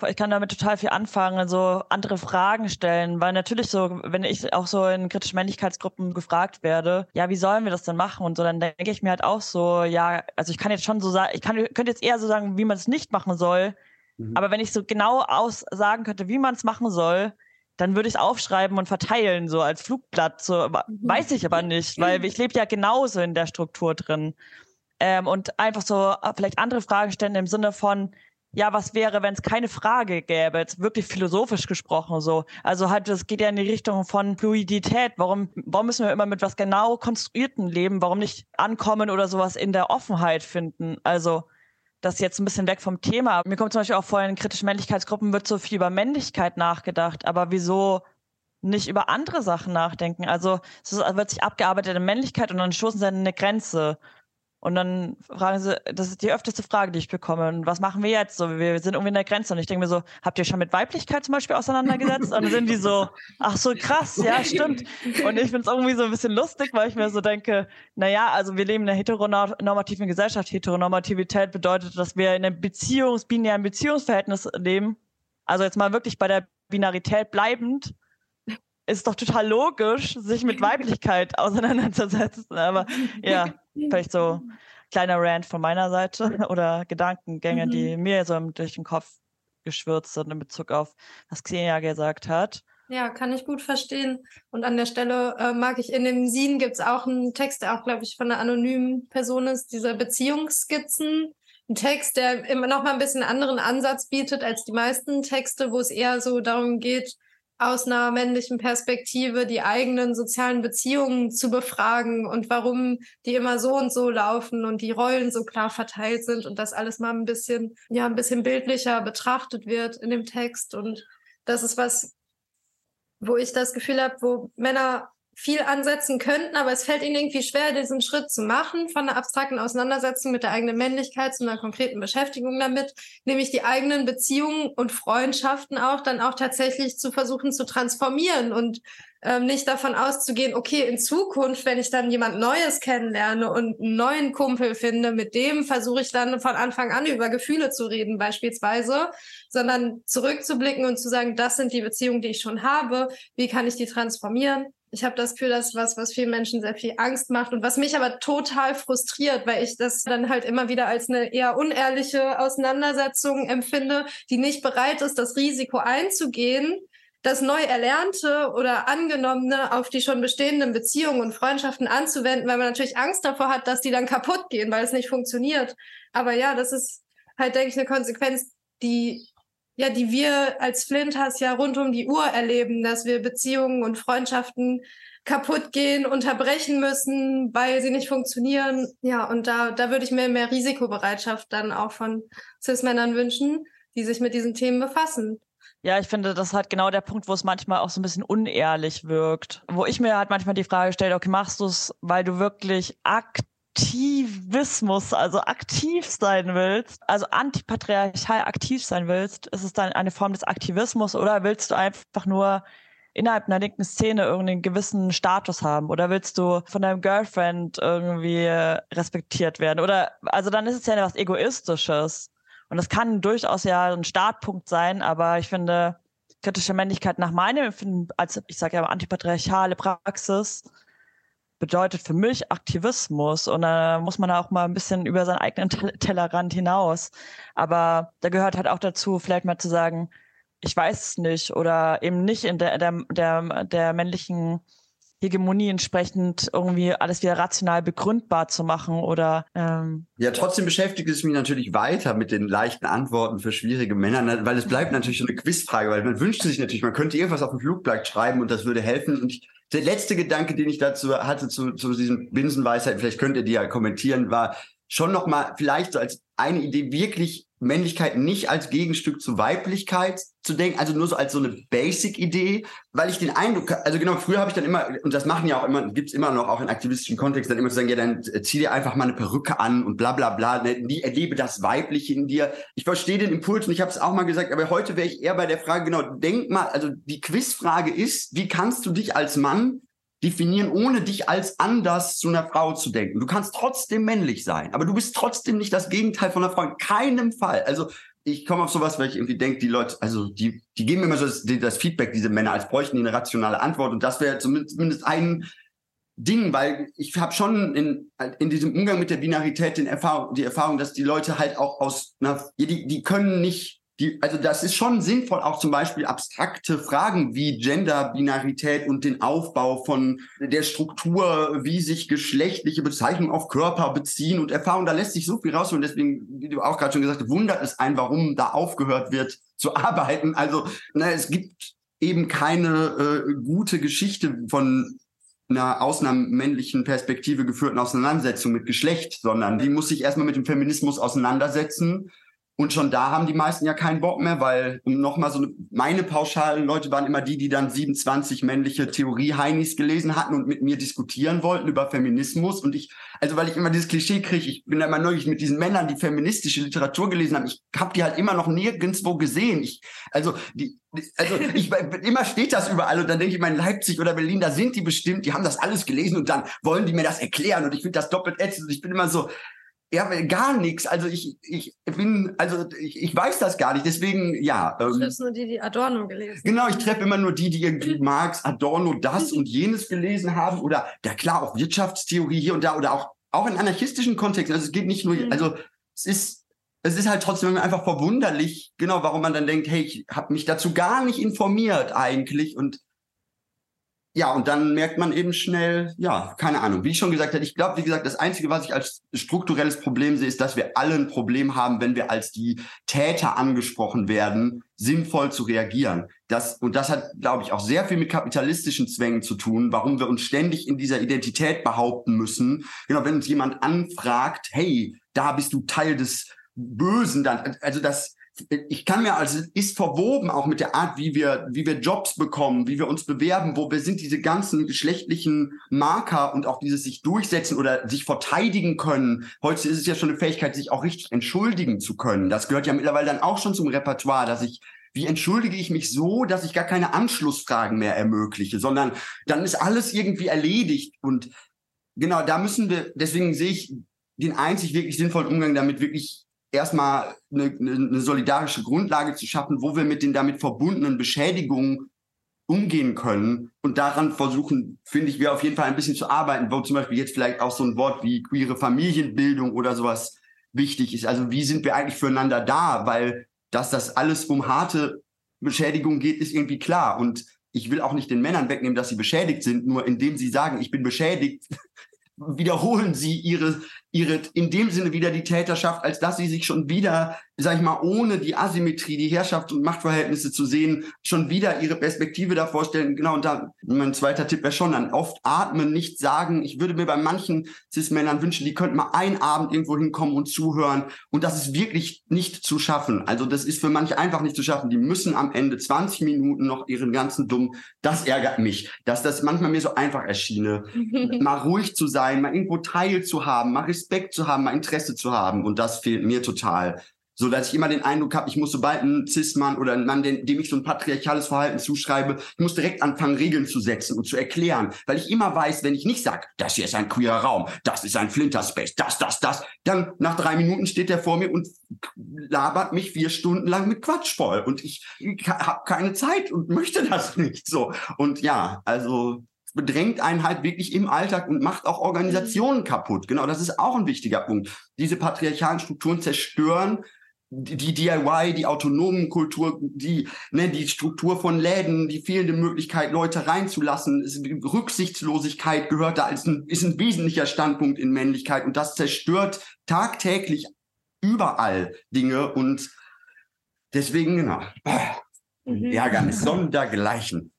Ich kann damit total viel anfangen, also andere Fragen stellen, weil natürlich so, wenn ich auch so in kritischen Männlichkeitsgruppen gefragt werde, ja, wie sollen wir das denn machen und so, dann denke ich mir halt auch so, ja, also ich kann jetzt schon so sagen, ich kann, könnte jetzt eher so sagen, wie man es nicht machen soll, mhm. aber wenn ich so genau aussagen könnte, wie man es machen soll, dann würde ich es aufschreiben und verteilen, so als Flugblatt. So, mhm. weiß ich aber nicht, weil ich lebe ja genauso in der Struktur drin. Ähm, und einfach so äh, vielleicht andere Fragen stellen im Sinne von, ja, was wäre, wenn es keine Frage gäbe, jetzt wirklich philosophisch gesprochen so. Also halt, das geht ja in die Richtung von Fluidität. Warum, warum müssen wir immer mit was genau konstruierten leben? Warum nicht ankommen oder sowas in der Offenheit finden? Also, das jetzt ein bisschen weg vom Thema. Mir kommt zum Beispiel auch vor, in kritischen Männlichkeitsgruppen wird so viel über Männlichkeit nachgedacht, aber wieso nicht über andere Sachen nachdenken? Also es wird sich abgearbeitet in Männlichkeit und dann stoßen sie an eine Grenze. Und dann fragen sie, das ist die öfteste Frage, die ich bekomme. Und was machen wir jetzt? So, wir sind irgendwie in der Grenze. Und ich denke mir so, habt ihr schon mit Weiblichkeit zum Beispiel auseinandergesetzt? Und dann sind die so, ach so krass, ja, stimmt. Und ich finde es irgendwie so ein bisschen lustig, weil ich mir so denke, naja, also wir leben in einer heteronormativen Gesellschaft. Heteronormativität bedeutet, dass wir in einem Beziehungs-, binären Beziehungsverhältnis leben. Also jetzt mal wirklich bei der Binarität bleibend ist doch total logisch, sich mit Weiblichkeit auseinanderzusetzen. Aber ja, vielleicht so kleiner Rant von meiner Seite oder Gedankengänge, mhm. die mir so durch den Kopf geschwirrt sind in Bezug auf, was Xenia gesagt hat. Ja, kann ich gut verstehen. Und an der Stelle äh, mag ich in dem Sin gibt es auch einen Text, der auch, glaube ich, von einer anonymen Person ist, diese Beziehungsskizzen. Ein Text, der immer noch mal ein bisschen anderen Ansatz bietet als die meisten Texte, wo es eher so darum geht, aus einer männlichen Perspektive die eigenen sozialen Beziehungen zu befragen und warum die immer so und so laufen und die Rollen so klar verteilt sind und das alles mal ein bisschen, ja, ein bisschen bildlicher betrachtet wird in dem Text. Und Das ist was, wo ich das Gefühl habe, wo Männer viel ansetzen könnten, aber es fällt ihnen irgendwie schwer, diesen Schritt zu machen von einer abstrakten Auseinandersetzung mit der eigenen Männlichkeit zu einer konkreten Beschäftigung damit, nämlich die eigenen Beziehungen und Freundschaften auch dann auch tatsächlich zu versuchen zu transformieren und ähm, nicht davon auszugehen, okay, in Zukunft, wenn ich dann jemand Neues kennenlerne und einen neuen Kumpel finde, mit dem versuche ich dann von Anfang an über Gefühle zu reden beispielsweise, sondern zurückzublicken und zu sagen, das sind die Beziehungen, die ich schon habe, wie kann ich die transformieren? Ich habe das Gefühl, das was, was vielen Menschen sehr viel Angst macht und was mich aber total frustriert, weil ich das dann halt immer wieder als eine eher unehrliche Auseinandersetzung empfinde, die nicht bereit ist, das Risiko einzugehen, das neu Erlernte oder Angenommene auf die schon bestehenden Beziehungen und Freundschaften anzuwenden, weil man natürlich Angst davor hat, dass die dann kaputt gehen, weil es nicht funktioniert. Aber ja, das ist halt, denke ich, eine Konsequenz, die ja, die wir als Flinthas ja rund um die Uhr erleben, dass wir Beziehungen und Freundschaften kaputt gehen, unterbrechen müssen, weil sie nicht funktionieren. Ja, und da, da würde ich mir mehr Risikobereitschaft dann auch von Cis-Männern wünschen, die sich mit diesen Themen befassen. Ja, ich finde, das ist halt genau der Punkt, wo es manchmal auch so ein bisschen unehrlich wirkt. Wo ich mir halt manchmal die Frage stelle, okay, machst du es, weil du wirklich aktiv Aktivismus, also aktiv sein willst, also antipatriarchal aktiv sein willst, ist es dann eine Form des Aktivismus oder willst du einfach nur innerhalb einer linken Szene irgendeinen gewissen Status haben? Oder willst du von deinem Girlfriend irgendwie respektiert werden? Oder also dann ist es ja was egoistisches. Und das kann durchaus ja ein Startpunkt sein, aber ich finde kritische Männlichkeit nach meinem Empfinden als ich sage ja antipatriarchale Praxis bedeutet für mich Aktivismus und da muss man auch mal ein bisschen über seinen eigenen Tellerrand hinaus. Aber da gehört halt auch dazu, vielleicht mal zu sagen, ich weiß es nicht oder eben nicht in der, der, der, der männlichen Hegemonie entsprechend irgendwie alles wieder rational begründbar zu machen oder ähm ja trotzdem beschäftigt es mich natürlich weiter mit den leichten Antworten für schwierige Männer ne, weil es bleibt natürlich so eine Quizfrage weil man wünscht sich natürlich man könnte irgendwas auf dem Flugblatt schreiben und das würde helfen und ich der letzte Gedanke, den ich dazu hatte, zu, zu diesem Binsenweisheit, vielleicht könnt ihr die ja kommentieren, war schon nochmal vielleicht so als eine Idee wirklich Männlichkeit nicht als Gegenstück zu Weiblichkeit zu denken, also nur so als so eine Basic-Idee, weil ich den Eindruck, also genau, früher habe ich dann immer, und das machen ja auch immer, gibt's immer noch auch in aktivistischen Kontexten, dann immer zu sagen, ja, dann zieh dir einfach mal eine Perücke an und bla bla bla, ne, erlebe das Weibliche in dir. Ich verstehe den Impuls und ich habe es auch mal gesagt, aber heute wäre ich eher bei der Frage, genau, denk mal, also die Quizfrage ist, wie kannst du dich als Mann definieren, ohne dich als anders zu einer Frau zu denken. Du kannst trotzdem männlich sein, aber du bist trotzdem nicht das Gegenteil von einer Frau. In keinem Fall. Also ich komme auf sowas, weil ich irgendwie denke, die Leute, also die, die geben immer so das, das Feedback, diese Männer, als bräuchten die eine rationale Antwort. Und das wäre zumindest, zumindest ein Ding, weil ich habe schon in, in diesem Umgang mit der Binarität den Erfahrung, die Erfahrung, dass die Leute halt auch aus einer, die, die können nicht die, also das ist schon sinnvoll, auch zum Beispiel abstrakte Fragen wie Genderbinarität und den Aufbau von der Struktur, wie sich geschlechtliche Bezeichnungen auf Körper beziehen und Erfahrung, da lässt sich so viel raus und deswegen, wie du auch gerade schon gesagt hast, wundert es einen, warum da aufgehört wird zu arbeiten. Also na, es gibt eben keine äh, gute Geschichte von einer aus einer männlichen Perspektive geführten Auseinandersetzung mit Geschlecht, sondern die muss sich erstmal mit dem Feminismus auseinandersetzen und schon da haben die meisten ja keinen Bock mehr, weil um nochmal so eine, meine pauschalen Leute waren immer die, die dann 27 männliche Theorie-Heinis gelesen hatten und mit mir diskutieren wollten über Feminismus. Und ich, also weil ich immer dieses Klischee kriege, ich bin da immer neugierig mit diesen Männern, die feministische Literatur gelesen haben. Ich habe die halt immer noch nirgendwo gesehen. Ich, also die, also ich, immer steht das überall und dann denke ich mal in Leipzig oder Berlin, da sind die bestimmt, die haben das alles gelesen und dann wollen die mir das erklären und ich finde das doppelt ätzend und ich bin immer so, ja, gar nichts. Also ich, ich bin, also ich, ich weiß das gar nicht. Deswegen, ja. Ähm, du triffst nur die, die Adorno gelesen Genau, ich treffe immer nur die, die irgendwie Marx, Adorno, das und jenes gelesen haben. Oder, ja klar, auch Wirtschaftstheorie hier und da oder auch, auch in anarchistischen Kontexten. Also es geht nicht nur, mhm. also es ist, es ist halt trotzdem einfach verwunderlich, genau, warum man dann denkt, hey, ich habe mich dazu gar nicht informiert eigentlich und ja, und dann merkt man eben schnell, ja, keine Ahnung. Wie ich schon gesagt habe, ich glaube, wie gesagt, das Einzige, was ich als strukturelles Problem sehe, ist, dass wir alle ein Problem haben, wenn wir als die Täter angesprochen werden, sinnvoll zu reagieren. Das, und das hat, glaube ich, auch sehr viel mit kapitalistischen Zwängen zu tun, warum wir uns ständig in dieser Identität behaupten müssen. Genau, wenn uns jemand anfragt, hey, da bist du Teil des Bösen dann, also das, ich kann mir, also ist verwoben auch mit der Art, wie wir, wie wir Jobs bekommen, wie wir uns bewerben, wo wir sind diese ganzen geschlechtlichen Marker und auch dieses sich durchsetzen oder sich verteidigen können. Heute ist es ja schon eine Fähigkeit, sich auch richtig entschuldigen zu können. Das gehört ja mittlerweile dann auch schon zum Repertoire, dass ich wie entschuldige ich mich so, dass ich gar keine Anschlussfragen mehr ermögliche, sondern dann ist alles irgendwie erledigt. Und genau, da müssen wir, deswegen sehe ich den einzig wirklich sinnvollen Umgang damit wirklich erstmal eine, eine solidarische Grundlage zu schaffen, wo wir mit den damit verbundenen Beschädigungen umgehen können und daran versuchen, finde ich, wir auf jeden Fall ein bisschen zu arbeiten, wo zum Beispiel jetzt vielleicht auch so ein Wort wie queere Familienbildung oder sowas wichtig ist. Also wie sind wir eigentlich füreinander da? Weil dass das alles um harte Beschädigung geht, ist irgendwie klar. Und ich will auch nicht den Männern wegnehmen, dass sie beschädigt sind, nur indem sie sagen, ich bin beschädigt, wiederholen sie ihre, ihre, in dem Sinne wieder die Täterschaft, als dass sie sich schon wieder, sag ich mal, ohne die Asymmetrie, die Herrschaft und Machtverhältnisse zu sehen, schon wieder ihre Perspektive da vorstellen. Genau, und da, mein zweiter Tipp wäre schon dann oft atmen, nicht sagen. Ich würde mir bei manchen Cis-Männern wünschen, die könnten mal einen Abend irgendwo hinkommen und zuhören. Und das ist wirklich nicht zu schaffen. Also das ist für manche einfach nicht zu schaffen. Die müssen am Ende 20 Minuten noch ihren ganzen Dumm, das ärgert mich, dass das manchmal mir so einfach erschiene, mal ruhig zu sein, mal irgendwo Teil zu haben, mal Respekt zu haben, mal Interesse zu haben. Und das fehlt mir total. So dass ich immer den Eindruck habe, ich muss sobald ein Cis-Mann oder ein Mann, dem, dem ich so ein patriarchales Verhalten zuschreibe, ich muss direkt anfangen, Regeln zu setzen und zu erklären. Weil ich immer weiß, wenn ich nicht sage, das hier ist ein queerer Raum, das ist ein Flinterspace, das, das, das, dann nach drei Minuten steht der vor mir und labert mich vier Stunden lang mit Quatsch voll. Und ich, ich habe keine Zeit und möchte das nicht so. Und ja, also bedrängt einen halt wirklich im Alltag und macht auch Organisationen kaputt. Genau, das ist auch ein wichtiger Punkt. Diese patriarchalen Strukturen zerstören die, DIY, die autonomen Kultur, die, ne, die Struktur von Läden, die fehlende Möglichkeit, Leute reinzulassen, Rücksichtslosigkeit gehört da als ein, ist ein wesentlicher Standpunkt in Männlichkeit und das zerstört tagtäglich überall Dinge und deswegen, genau, mhm. Ärgernis, sondergleichen.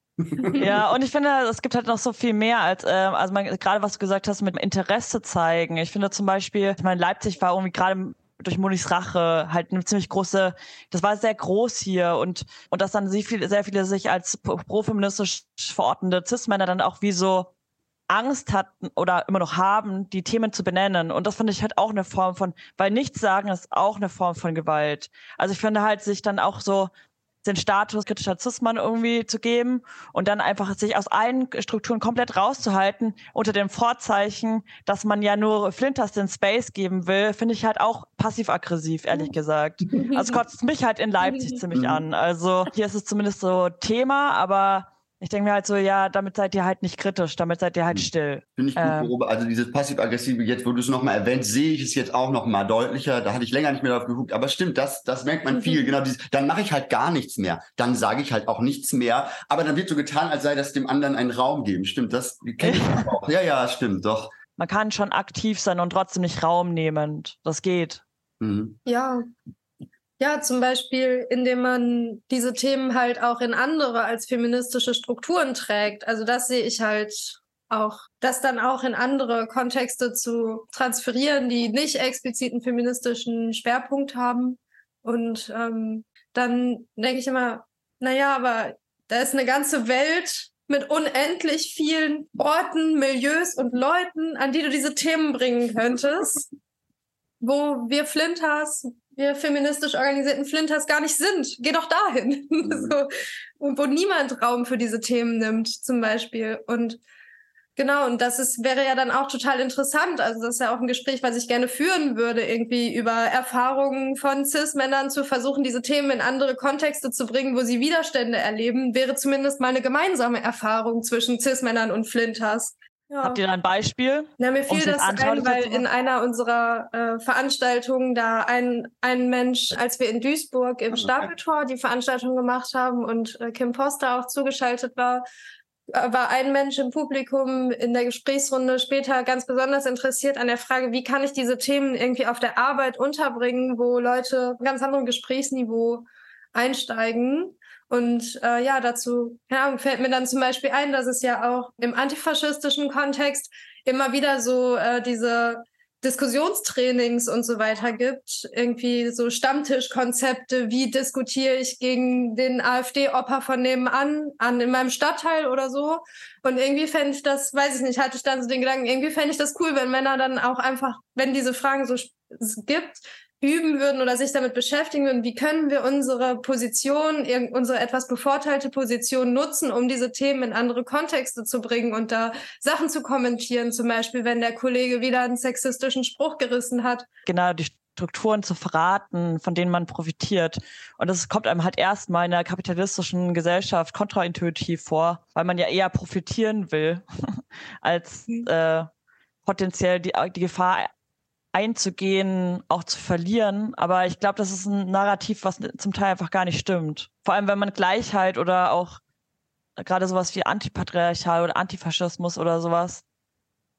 Ja, und ich finde, es gibt halt noch so viel mehr als, äh, also man, gerade was du gesagt hast mit Interesse zeigen. Ich finde zum Beispiel, ich meine, Leipzig war irgendwie gerade durch Monis Rache halt eine ziemlich große, das war sehr groß hier und, und dass dann sehr viele, sehr viele sich als profeministisch verordnete Cis-Männer dann auch wie so Angst hatten oder immer noch haben, die Themen zu benennen. Und das finde ich halt auch eine Form von, weil nichts sagen ist auch eine Form von Gewalt. Also ich finde halt, sich dann auch so den Status kritischer Cis-Mann irgendwie zu geben und dann einfach sich aus allen Strukturen komplett rauszuhalten unter dem Vorzeichen, dass man ja nur Flinters den Space geben will, finde ich halt auch passiv-aggressiv, ehrlich gesagt. Also kotzt mich halt in Leipzig ziemlich mhm. an. Also hier ist es zumindest so Thema, aber ich denke mir halt so, ja, damit seid ihr halt nicht kritisch, damit seid ihr halt hm. still. Finde ich gut, ähm, Also dieses passiv-aggressive, jetzt wo du es nochmal erwähnt, sehe ich es jetzt auch nochmal deutlicher. Da hatte ich länger nicht mehr drauf geguckt. Aber stimmt, das, das merkt man viel. Mhm. Genau, dieses, dann mache ich halt gar nichts mehr. Dann sage ich halt auch nichts mehr. Aber dann wird so getan, als sei das dem anderen einen Raum geben. Stimmt, das kenne ich auch. Ja, ja, stimmt, doch. Man kann schon aktiv sein und trotzdem nicht Raum nehmend. Das geht. Mhm. Ja, ja, zum Beispiel, indem man diese Themen halt auch in andere als feministische Strukturen trägt. Also das sehe ich halt auch, das dann auch in andere Kontexte zu transferieren, die nicht expliziten feministischen Schwerpunkt haben. Und ähm, dann denke ich immer, naja, aber da ist eine ganze Welt mit unendlich vielen Orten, Milieus und Leuten, an die du diese Themen bringen könntest, wo wir Flinters wir feministisch organisierten Flinters gar nicht sind. Geh doch dahin. Mhm. so, wo niemand Raum für diese Themen nimmt, zum Beispiel. Und genau, und das ist, wäre ja dann auch total interessant. Also, das ist ja auch ein Gespräch, was ich gerne führen würde, irgendwie über Erfahrungen von Cis-Männern zu versuchen, diese Themen in andere Kontexte zu bringen, wo sie Widerstände erleben, wäre zumindest mal eine gemeinsame Erfahrung zwischen Cis-Männern und Flinters. Ja. Habt ihr da ein Beispiel? Na, mir fiel das ein, weil in einer unserer äh, Veranstaltungen da ein, ein Mensch, als wir in Duisburg im Stapeltor die Veranstaltung gemacht haben und äh, Kim Poster auch zugeschaltet war, äh, war ein Mensch im Publikum in der Gesprächsrunde später ganz besonders interessiert an der Frage, wie kann ich diese Themen irgendwie auf der Arbeit unterbringen, wo Leute ein ganz anderem Gesprächsniveau einsteigen. Und äh, ja, dazu ja, fällt mir dann zum Beispiel ein, dass es ja auch im antifaschistischen Kontext immer wieder so äh, diese Diskussionstrainings und so weiter gibt, irgendwie so Stammtischkonzepte, wie diskutiere ich gegen den AfD-Opa von nebenan an in meinem Stadtteil oder so. Und irgendwie fände ich das, weiß ich nicht, hatte ich dann so den Gedanken, irgendwie fände ich das cool, wenn Männer dann auch einfach, wenn diese Fragen so gibt, üben würden oder sich damit beschäftigen würden, wie können wir unsere Position, unsere etwas bevorteilte Position nutzen, um diese Themen in andere Kontexte zu bringen und da Sachen zu kommentieren, zum Beispiel, wenn der Kollege wieder einen sexistischen Spruch gerissen hat. Genau, die Strukturen zu verraten, von denen man profitiert. Und das kommt einem halt erstmal in der kapitalistischen Gesellschaft kontraintuitiv vor, weil man ja eher profitieren will, als mhm. äh, potenziell die, die Gefahr einzugehen, auch zu verlieren. Aber ich glaube, das ist ein Narrativ, was zum Teil einfach gar nicht stimmt. Vor allem, wenn man Gleichheit oder auch gerade sowas wie Antipatriarchal oder Antifaschismus oder sowas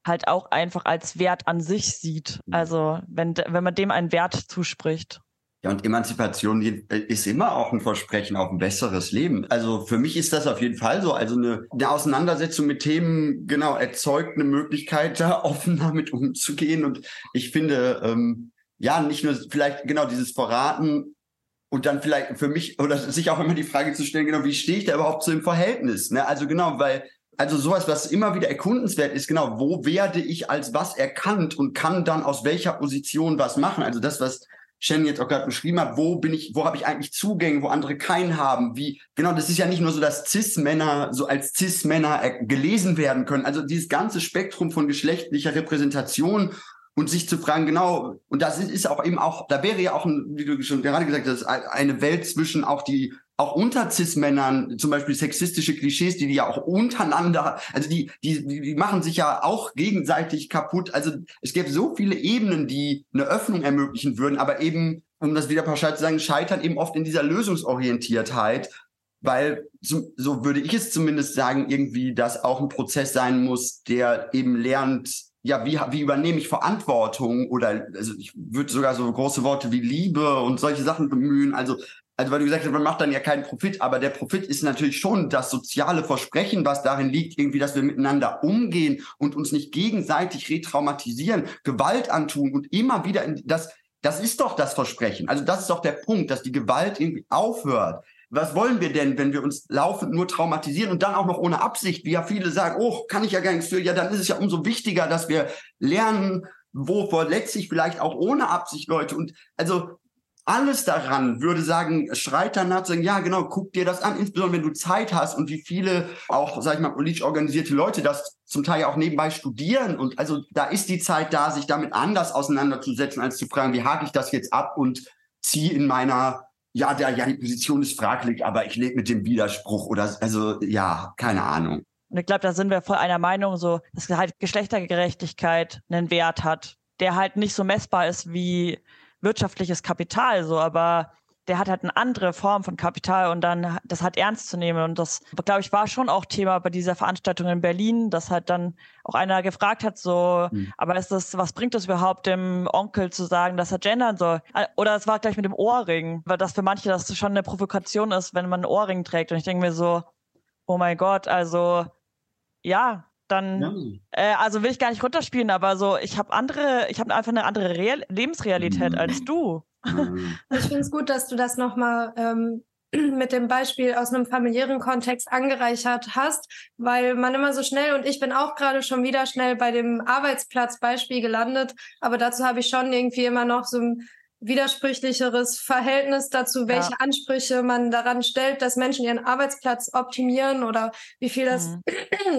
halt auch einfach als Wert an sich sieht. Also wenn, wenn man dem einen Wert zuspricht. Ja, und Emanzipation ist immer auch ein Versprechen auf ein besseres Leben. Also für mich ist das auf jeden Fall so. Also eine, eine Auseinandersetzung mit Themen, genau, erzeugt eine Möglichkeit, da offen damit umzugehen. Und ich finde, ähm, ja, nicht nur vielleicht genau dieses Verraten und dann vielleicht für mich oder sich auch immer die Frage zu stellen, genau, wie stehe ich da überhaupt zu dem Verhältnis? Ne? Also genau, weil also sowas, was immer wieder erkundenswert ist, genau, wo werde ich als was erkannt und kann dann aus welcher Position was machen? Also das, was Shen jetzt auch gerade beschrieben hat, wo bin ich, wo habe ich eigentlich Zugänge, wo andere keinen haben, wie, genau, das ist ja nicht nur so, dass Cis-Männer so als Cis-Männer äh, gelesen werden können, also dieses ganze Spektrum von geschlechtlicher Repräsentation und sich zu fragen, genau, und das ist auch eben auch, da wäre ja auch, ein, wie du schon gerade gesagt hast, eine Welt zwischen auch die auch unter Cis-Männern zum Beispiel sexistische Klischees, die die ja auch untereinander, also die, die, die machen sich ja auch gegenseitig kaputt. Also es gäbe so viele Ebenen, die eine Öffnung ermöglichen würden, aber eben, um das wieder pauschal zu sagen, scheitern eben oft in dieser Lösungsorientiertheit, weil so, so würde ich es zumindest sagen, irgendwie, dass auch ein Prozess sein muss, der eben lernt, ja, wie, wie übernehme ich Verantwortung oder also ich würde sogar so große Worte wie Liebe und solche Sachen bemühen. Also also weil du gesagt hast, man macht dann ja keinen Profit, aber der Profit ist natürlich schon das soziale Versprechen, was darin liegt, irgendwie, dass wir miteinander umgehen und uns nicht gegenseitig retraumatisieren, Gewalt antun und immer wieder in das, das ist doch das Versprechen. Also das ist doch der Punkt, dass die Gewalt irgendwie aufhört. Was wollen wir denn, wenn wir uns laufend nur traumatisieren und dann auch noch ohne Absicht, wie ja viele sagen, oh, kann ich ja gar nichts für, ja, dann ist es ja umso wichtiger, dass wir lernen, wo verletze ich vielleicht auch ohne Absicht Leute. Und also alles daran würde sagen, schreit danach sagen, ja, genau, guck dir das an, insbesondere wenn du Zeit hast und wie viele auch, sag ich mal, politisch organisierte Leute das zum Teil auch nebenbei studieren. Und also da ist die Zeit da, sich damit anders auseinanderzusetzen, als zu fragen, wie hake ich das jetzt ab und ziehe in meiner, ja, der, ja, die Position ist fraglich, aber ich lebe mit dem Widerspruch oder, also, ja, keine Ahnung. Und ich glaube, da sind wir voll einer Meinung, so, dass halt Geschlechtergerechtigkeit einen Wert hat, der halt nicht so messbar ist wie wirtschaftliches Kapital, so, aber der hat halt eine andere Form von Kapital und dann das halt ernst zu nehmen. Und das, glaube ich, war schon auch Thema bei dieser Veranstaltung in Berlin, dass halt dann auch einer gefragt hat, so, mhm. aber ist das, was bringt es überhaupt dem Onkel zu sagen, dass er gendern soll? Oder es war gleich mit dem Ohrring, weil das für manche das schon eine Provokation ist, wenn man einen Ohrring trägt. Und ich denke mir so, oh mein Gott, also ja, dann, ja. äh, also will ich gar nicht runterspielen, aber so, ich habe andere, ich habe einfach eine andere Real Lebensrealität mhm. als du. Mhm. Ich finde es gut, dass du das nochmal ähm, mit dem Beispiel aus einem familiären Kontext angereichert hast, weil man immer so schnell, und ich bin auch gerade schon wieder schnell bei dem Arbeitsplatzbeispiel gelandet, aber dazu habe ich schon irgendwie immer noch so ein widersprüchlicheres Verhältnis dazu, welche ja. Ansprüche man daran stellt, dass Menschen ihren Arbeitsplatz optimieren oder wie viel das mhm.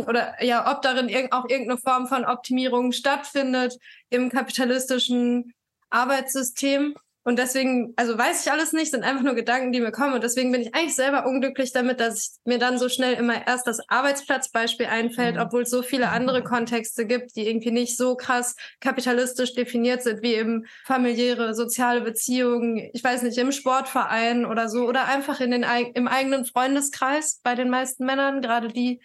oder ja, ob darin auch irgendeine Form von Optimierung stattfindet im kapitalistischen Arbeitssystem. Und deswegen, also weiß ich alles nicht, sind einfach nur Gedanken, die mir kommen. Und deswegen bin ich eigentlich selber unglücklich damit, dass mir dann so schnell immer erst das Arbeitsplatzbeispiel einfällt, mhm. obwohl es so viele andere Kontexte gibt, die irgendwie nicht so krass kapitalistisch definiert sind, wie eben familiäre, soziale Beziehungen, ich weiß nicht, im Sportverein oder so, oder einfach in den, im eigenen Freundeskreis bei den meisten Männern, gerade die,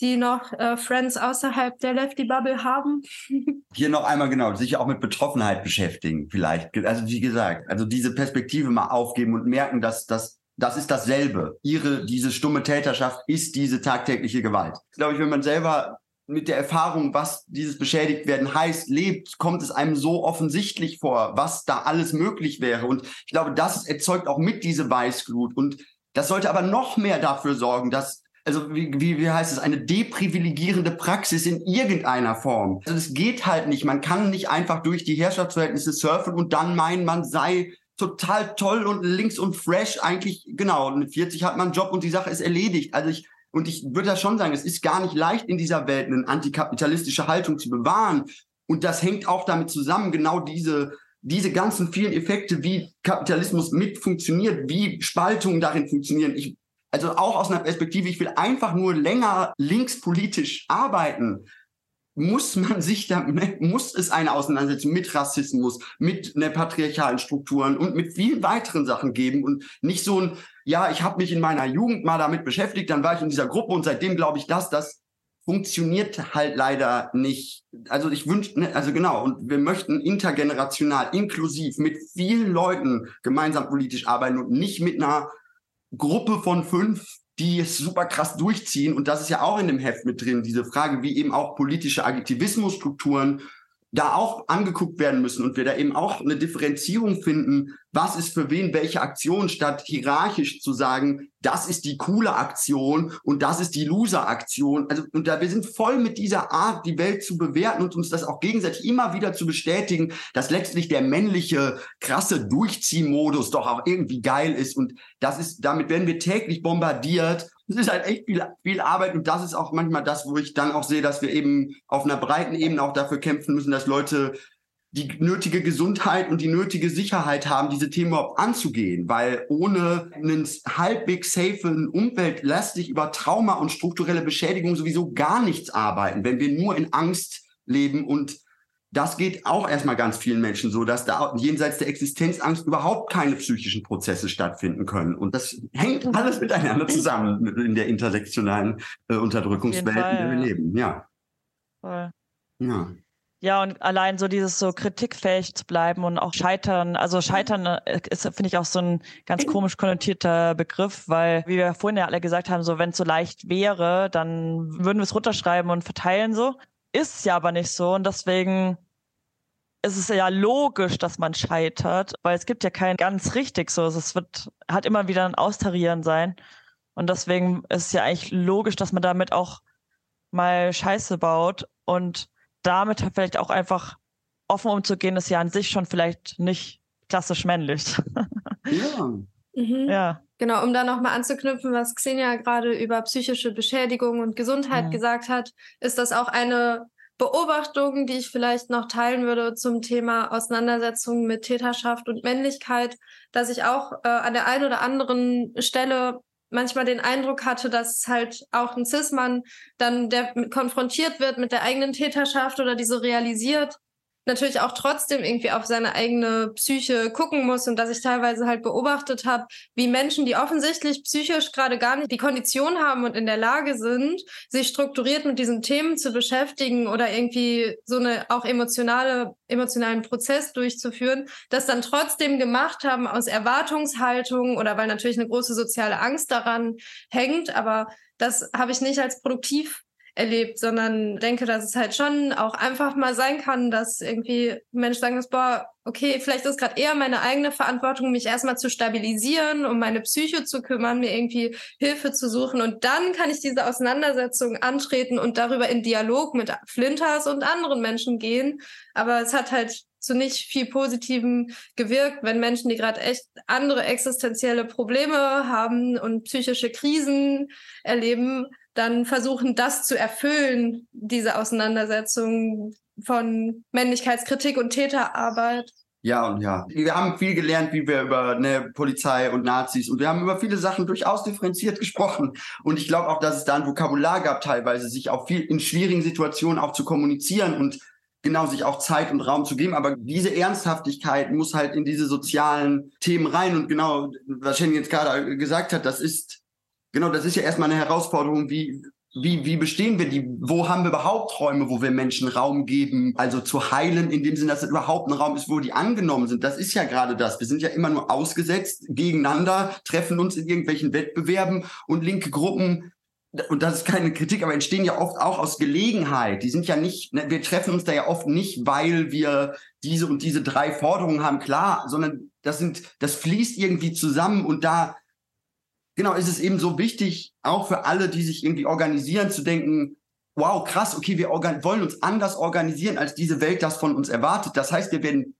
die noch äh, Friends außerhalb der Lefty Bubble haben. Hier noch einmal genau, sich auch mit Betroffenheit beschäftigen vielleicht. Also wie gesagt, also diese Perspektive mal aufgeben und merken, dass das das ist dasselbe. Ihre diese stumme Täterschaft ist diese tagtägliche Gewalt. Glaube ich, wenn man selber mit der Erfahrung, was dieses beschädigt werden heißt, lebt, kommt es einem so offensichtlich vor, was da alles möglich wäre. Und ich glaube, das erzeugt auch mit diese Weißglut. Und das sollte aber noch mehr dafür sorgen, dass also wie, wie, heißt es, eine deprivilegierende Praxis in irgendeiner Form. Also es geht halt nicht. Man kann nicht einfach durch die Herrschaftsverhältnisse surfen und dann meinen, man sei total toll und links und fresh. Eigentlich, genau, mit 40 hat man einen Job und die Sache ist erledigt. Also ich, und ich würde das schon sagen, es ist gar nicht leicht in dieser Welt eine antikapitalistische Haltung zu bewahren. Und das hängt auch damit zusammen, genau diese, diese ganzen vielen Effekte, wie Kapitalismus mit funktioniert, wie Spaltungen darin funktionieren. Ich also auch aus einer Perspektive, ich will einfach nur länger linkspolitisch arbeiten, muss man sich da, muss es eine Auseinandersetzung mit Rassismus, mit einer patriarchalen Strukturen und mit vielen weiteren Sachen geben und nicht so ein, ja, ich habe mich in meiner Jugend mal damit beschäftigt, dann war ich in dieser Gruppe und seitdem glaube ich das, das funktioniert halt leider nicht. Also ich wünsche, ne, also genau, und wir möchten intergenerational, inklusiv mit vielen Leuten gemeinsam politisch arbeiten und nicht mit einer Gruppe von fünf, die es super krass durchziehen. Und das ist ja auch in dem Heft mit drin, diese Frage, wie eben auch politische Aktivismusstrukturen da auch angeguckt werden müssen und wir da eben auch eine Differenzierung finden, was ist für wen welche Aktion, statt hierarchisch zu sagen, das ist die coole Aktion und das ist die Loser-Aktion. Also, und da wir sind voll mit dieser Art, die Welt zu bewerten und uns das auch gegenseitig immer wieder zu bestätigen, dass letztlich der männliche, krasse Durchziehmodus doch auch irgendwie geil ist. Und das ist, damit werden wir täglich bombardiert es ist halt echt viel, viel Arbeit und das ist auch manchmal das, wo ich dann auch sehe, dass wir eben auf einer breiten Ebene auch dafür kämpfen müssen, dass Leute die nötige Gesundheit und die nötige Sicherheit haben, diese Themen überhaupt anzugehen, weil ohne einen halbwegs safen Umfeld lässt sich über Trauma und strukturelle Beschädigung sowieso gar nichts arbeiten, wenn wir nur in Angst leben und das geht auch erstmal ganz vielen Menschen so, dass da jenseits der Existenzangst überhaupt keine psychischen Prozesse stattfinden können. Und das hängt alles miteinander zusammen in der intersektionalen äh, Unterdrückungswelt, Fall, in der wir leben. Ja. Voll. Ja. Ja, und allein so dieses so kritikfähig zu bleiben und auch scheitern. Also scheitern äh, ist, finde ich, auch so ein ganz komisch konnotierter Begriff, weil, wie wir vorhin ja alle gesagt haben, so wenn es so leicht wäre, dann würden wir es runterschreiben und verteilen so. Ist ja aber nicht so und deswegen ist es ja logisch, dass man scheitert, weil es gibt ja kein ganz richtig so. Es wird, hat immer wieder ein Austarieren sein. Und deswegen ist es ja eigentlich logisch, dass man damit auch mal Scheiße baut und damit vielleicht auch einfach offen umzugehen, ist ja an sich schon vielleicht nicht klassisch männlich. Ja. Mhm. ja. Genau, um da nochmal anzuknüpfen, was Xenia gerade über psychische Beschädigung und Gesundheit ja. gesagt hat, ist das auch eine Beobachtung, die ich vielleicht noch teilen würde zum Thema Auseinandersetzung mit Täterschaft und Männlichkeit, dass ich auch äh, an der einen oder anderen Stelle manchmal den Eindruck hatte, dass halt auch ein Cis-Mann dann, der konfrontiert wird mit der eigenen Täterschaft oder diese realisiert, natürlich auch trotzdem irgendwie auf seine eigene Psyche gucken muss und dass ich teilweise halt beobachtet habe, wie Menschen, die offensichtlich psychisch gerade gar nicht die Kondition haben und in der Lage sind, sich strukturiert mit diesen Themen zu beschäftigen oder irgendwie so eine auch emotionale emotionalen Prozess durchzuführen, das dann trotzdem gemacht haben aus Erwartungshaltung oder weil natürlich eine große soziale Angst daran hängt, aber das habe ich nicht als produktiv erlebt, sondern denke, dass es halt schon auch einfach mal sein kann, dass irgendwie Menschen sagen, boah, okay, vielleicht ist gerade eher meine eigene Verantwortung, mich erstmal zu stabilisieren, um meine Psyche zu kümmern, mir irgendwie Hilfe zu suchen und dann kann ich diese Auseinandersetzung antreten und darüber in Dialog mit Flinters und anderen Menschen gehen. Aber es hat halt zu nicht viel Positivem gewirkt, wenn Menschen, die gerade echt andere existenzielle Probleme haben und psychische Krisen erleben, dann versuchen, das zu erfüllen, diese Auseinandersetzung von Männlichkeitskritik und Täterarbeit. Ja und ja. Wir haben viel gelernt, wie wir über ne, Polizei und Nazis und wir haben über viele Sachen durchaus differenziert gesprochen. Und ich glaube auch, dass es da ein Vokabular gab, teilweise sich auch viel in schwierigen Situationen auch zu kommunizieren und genau sich auch Zeit und Raum zu geben. Aber diese Ernsthaftigkeit muss halt in diese sozialen Themen rein. Und genau, was Shen jetzt gerade gesagt hat, das ist Genau, das ist ja erstmal eine Herausforderung, wie, wie, wie bestehen wir die? Wo haben wir überhaupt Räume, wo wir Menschen Raum geben? Also zu heilen, in dem Sinne, dass es überhaupt ein Raum ist, wo die angenommen sind. Das ist ja gerade das. Wir sind ja immer nur ausgesetzt gegeneinander, treffen uns in irgendwelchen Wettbewerben und linke Gruppen und das ist keine Kritik, aber entstehen ja oft auch aus Gelegenheit. Die sind ja nicht, ne, wir treffen uns da ja oft nicht, weil wir diese und diese drei Forderungen haben, klar, sondern das sind, das fließt irgendwie zusammen und da, genau, ist es eben so wichtig, auch für alle, die sich irgendwie organisieren, zu denken, wow, krass, okay, wir wollen uns anders organisieren, als diese Welt das von uns erwartet. Das heißt, wir werden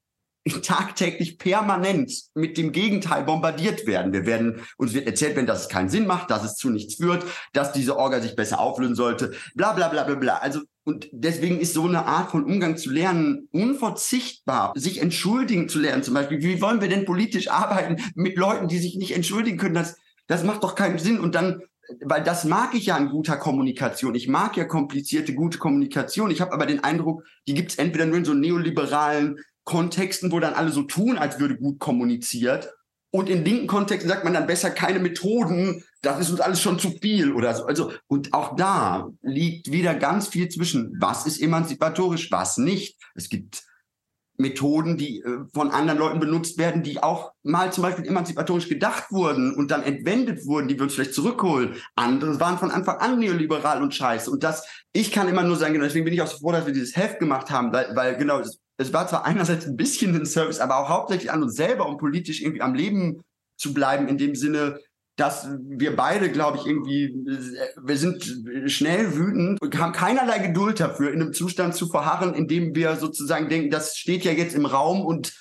tagtäglich permanent mit dem Gegenteil bombardiert werden. Wir werden, uns wird erzählt werden, dass es keinen Sinn macht, dass es zu nichts führt, dass diese Orga sich besser auflösen sollte, bla, bla, bla, bla, bla. Also, und deswegen ist so eine Art von Umgang zu lernen unverzichtbar. Sich entschuldigen zu lernen, zum Beispiel. Wie wollen wir denn politisch arbeiten mit Leuten, die sich nicht entschuldigen können? Das, das macht doch keinen Sinn. Und dann weil das mag ich ja an guter Kommunikation. Ich mag ja komplizierte, gute Kommunikation. Ich habe aber den Eindruck, die gibt es entweder nur in so neoliberalen Kontexten, wo dann alle so tun, als würde gut kommuniziert. Und in linken Kontexten sagt man dann besser keine Methoden, das ist uns alles schon zu viel oder so. Also, und auch da liegt wieder ganz viel zwischen, was ist emanzipatorisch, was nicht. Es gibt Methoden, die äh, von anderen Leuten benutzt werden, die auch mal zum Beispiel emanzipatorisch gedacht wurden und dann entwendet wurden, die wir uns vielleicht zurückholen. Andere waren von Anfang an neoliberal und scheiße. Und das, ich kann immer nur sagen, genau deswegen bin ich auch so froh, dass wir dieses Heft gemacht haben, weil, weil genau, es war zwar einerseits ein bisschen ein Service, aber auch hauptsächlich an uns selber, um politisch irgendwie am Leben zu bleiben, in dem Sinne, dass wir beide, glaube ich, irgendwie, wir sind schnell wütend und haben keinerlei Geduld dafür, in einem Zustand zu verharren, in dem wir sozusagen denken, das steht ja jetzt im Raum und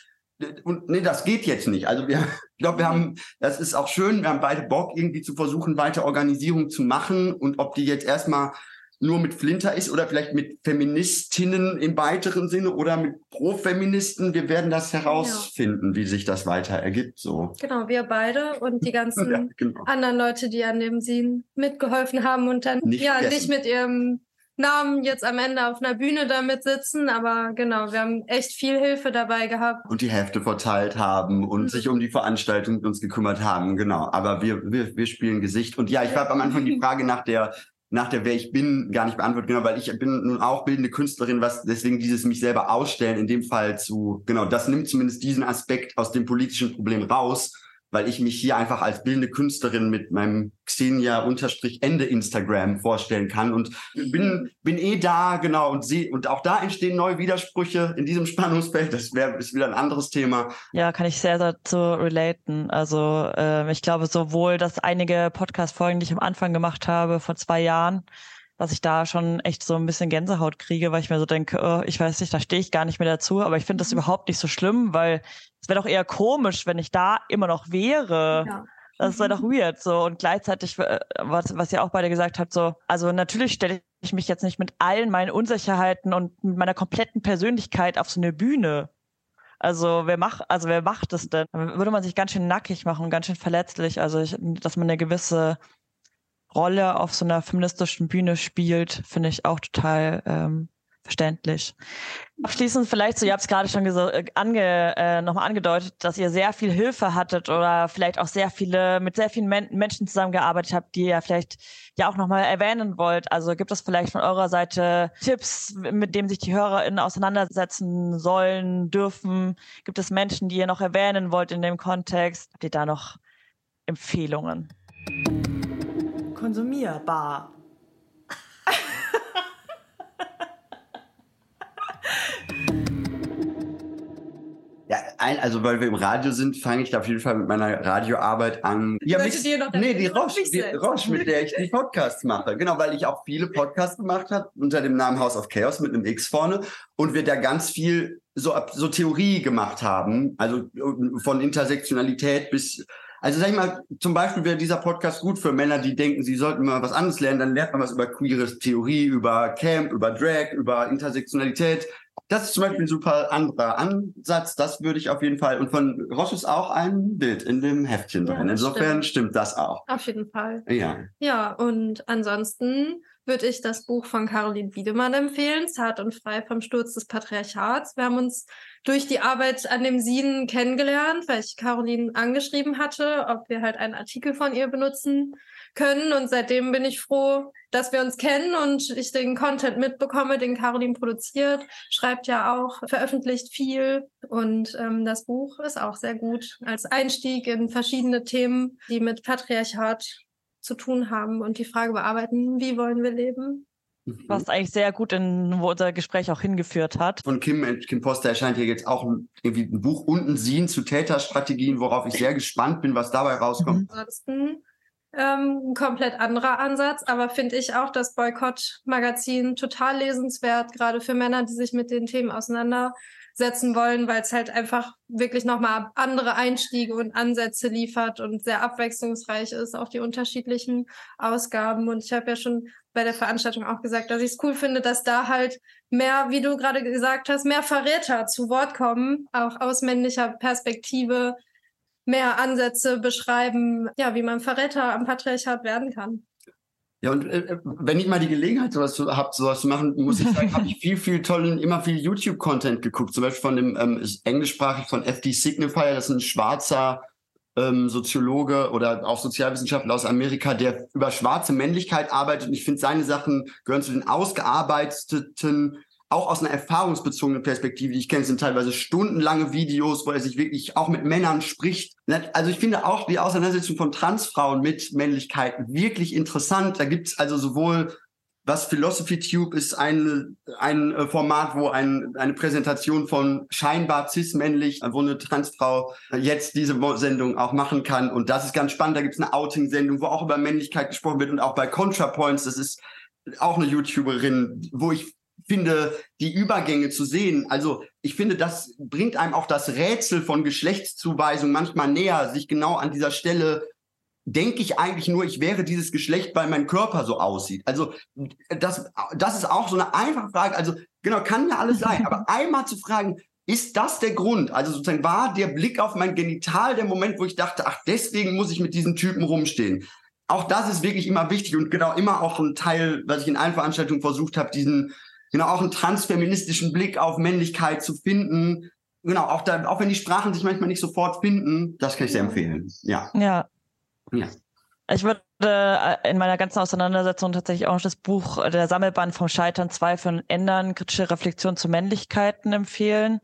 und nee, das geht jetzt nicht. Also wir, ich glaube, wir haben, das ist auch schön, wir haben beide Bock, irgendwie zu versuchen, weiter Organisierung zu machen. Und ob die jetzt erstmal nur mit Flinter ist oder vielleicht mit Feministinnen im weiteren Sinne oder mit Pro-Feministen. Wir werden das herausfinden, ja. wie sich das weiter ergibt. So. Genau, wir beide und die ganzen ja, genau. anderen Leute, die an dem Scene mitgeholfen haben und dann nicht ja nicht mit ihrem Namen jetzt am Ende auf einer Bühne damit sitzen, aber genau, wir haben echt viel Hilfe dabei gehabt. Und die Hefte verteilt haben und mhm. sich um die Veranstaltung mit uns gekümmert haben, genau. Aber wir, wir, wir spielen Gesicht. Und ja, ich habe am Anfang die Frage nach der nach der Wer ich bin gar nicht beantwortet, genau, weil ich bin nun auch bildende Künstlerin, was deswegen dieses mich selber ausstellen in dem Fall zu, genau, das nimmt zumindest diesen Aspekt aus dem politischen Problem raus weil ich mich hier einfach als bildende Künstlerin mit meinem Xenia-Ende Instagram vorstellen kann und bin, bin eh da, genau, und sie, und auch da entstehen neue Widersprüche in diesem Spannungsfeld. Das wäre, ist wieder ein anderes Thema. Ja, kann ich sehr dazu relaten. Also, äh, ich glaube sowohl, dass einige Podcast-Folgen, die ich am Anfang gemacht habe, vor zwei Jahren, dass ich da schon echt so ein bisschen Gänsehaut kriege, weil ich mir so denke, oh, ich weiß nicht, da stehe ich gar nicht mehr dazu, aber ich finde das mhm. überhaupt nicht so schlimm, weil es wäre doch eher komisch, wenn ich da immer noch wäre. Ja. Das wäre doch mhm. weird so und gleichzeitig äh, was was ihr auch beide gesagt habt so also natürlich stelle ich mich jetzt nicht mit allen meinen Unsicherheiten und mit meiner kompletten Persönlichkeit auf so eine Bühne. Also wer macht also wer macht das denn? Dann würde man sich ganz schön nackig machen, ganz schön verletzlich, also ich, dass man eine gewisse Rolle auf so einer feministischen Bühne spielt, finde ich auch total ähm, verständlich. Abschließend vielleicht, so ihr habt es gerade schon äh, ange, äh, nochmal angedeutet, dass ihr sehr viel Hilfe hattet oder vielleicht auch sehr viele, mit sehr vielen Men Menschen zusammengearbeitet habt, die ihr vielleicht ja auch nochmal erwähnen wollt. Also gibt es vielleicht von eurer Seite Tipps, mit denen sich die HörerInnen auseinandersetzen sollen, dürfen? Gibt es Menschen, die ihr noch erwähnen wollt in dem Kontext? Habt ihr da noch Empfehlungen? Konsumierbar. Ja, ein, also weil wir im Radio sind, fange ich auf jeden Fall mit meiner Radioarbeit an. Ja, mit, nee, die Roche, die Roche, mit der ich die Podcasts mache. Genau, weil ich auch viele Podcasts gemacht habe unter dem Namen House of Chaos mit einem X vorne und wir da ganz viel so, so Theorie gemacht haben, also von Intersektionalität bis also sag ich mal, zum Beispiel wäre dieser Podcast gut für Männer, die denken, sie sollten mal was anderes lernen, dann lernt man was über queere Theorie, über Camp, über Drag, über Intersektionalität. Das ist zum Beispiel ein super anderer Ansatz. Das würde ich auf jeden Fall. Und von Roche ist auch ein Bild in dem Heftchen ja, drin. Insofern stimmt. stimmt das auch. Auf jeden Fall. Ja. Ja, und ansonsten würde ich das Buch von Caroline Wiedemann empfehlen, Zart und frei vom Sturz des Patriarchats. Wir haben uns durch die Arbeit an dem Sien kennengelernt, weil ich Caroline angeschrieben hatte, ob wir halt einen Artikel von ihr benutzen können. Und seitdem bin ich froh, dass wir uns kennen und ich den Content mitbekomme, den Caroline produziert, schreibt ja auch, veröffentlicht viel. Und ähm, das Buch ist auch sehr gut als Einstieg in verschiedene Themen, die mit Patriarchat zu tun haben und die Frage bearbeiten, wie wollen wir leben? Was eigentlich sehr gut in wo unser Gespräch auch hingeführt hat. Von Kim, äh, Kim Poster erscheint hier jetzt auch ein, irgendwie ein Buch und ein Sien zu Täterstrategien, worauf ich sehr gespannt bin, was dabei rauskommt. Ansonsten ähm, ein komplett anderer Ansatz, aber finde ich auch das Boykott-Magazin total lesenswert, gerade für Männer, die sich mit den Themen auseinandersetzen wollen, weil es halt einfach wirklich nochmal andere Einstiege und Ansätze liefert und sehr abwechslungsreich ist, auch die unterschiedlichen Ausgaben. Und ich habe ja schon bei der Veranstaltung auch gesagt, dass ich es cool finde, dass da halt mehr, wie du gerade gesagt hast, mehr Verräter zu Wort kommen, auch aus männlicher Perspektive mehr Ansätze beschreiben, ja, wie man Verräter am Patriarchat werden kann. Ja, und äh, wenn ich mal die Gelegenheit sowas zu, hab, sowas zu machen, muss ich sagen, habe ich viel, viel tollen, immer viel YouTube-Content geguckt. Zum Beispiel von dem ähm, englischsprachig von FD Signifier, das ist ein schwarzer ähm, Soziologe oder auch Sozialwissenschaftler aus Amerika, der über schwarze Männlichkeit arbeitet. Und ich finde, seine Sachen gehören zu den ausgearbeiteten, auch aus einer erfahrungsbezogenen Perspektive, die ich kenne, sind teilweise stundenlange Videos, wo er sich wirklich auch mit Männern spricht. Also ich finde auch die Auseinandersetzung von Transfrauen mit Männlichkeit wirklich interessant. Da gibt es also sowohl was Philosophy Tube ist ein, ein äh, Format, wo ein, eine Präsentation von scheinbar cis-männlich, wo eine Transfrau jetzt diese Sendung auch machen kann. Und das ist ganz spannend. Da gibt es eine Outing-Sendung, wo auch über Männlichkeit gesprochen wird und auch bei ContraPoints, das ist auch eine YouTuberin, wo ich finde, die Übergänge zu sehen. Also ich finde, das bringt einem auch das Rätsel von Geschlechtszuweisung manchmal näher, sich genau an dieser Stelle denke ich eigentlich nur, ich wäre dieses Geschlecht, weil mein Körper so aussieht. Also das, das ist auch so eine einfache Frage. Also genau, kann ja alles sein. Aber einmal zu fragen, ist das der Grund? Also sozusagen war der Blick auf mein Genital der Moment, wo ich dachte, ach, deswegen muss ich mit diesen Typen rumstehen. Auch das ist wirklich immer wichtig und genau immer auch ein Teil, was ich in allen Veranstaltungen versucht habe, diesen, genau auch einen transfeministischen Blick auf Männlichkeit zu finden. Genau, auch da, auch wenn die Sprachen sich manchmal nicht sofort finden, das kann ich sehr empfehlen. Ja. Ja, ja. Ich würde äh, in meiner ganzen Auseinandersetzung tatsächlich auch das Buch äh, Der Sammelband vom Scheitern Zweifeln ändern, kritische Reflexion zu Männlichkeiten empfehlen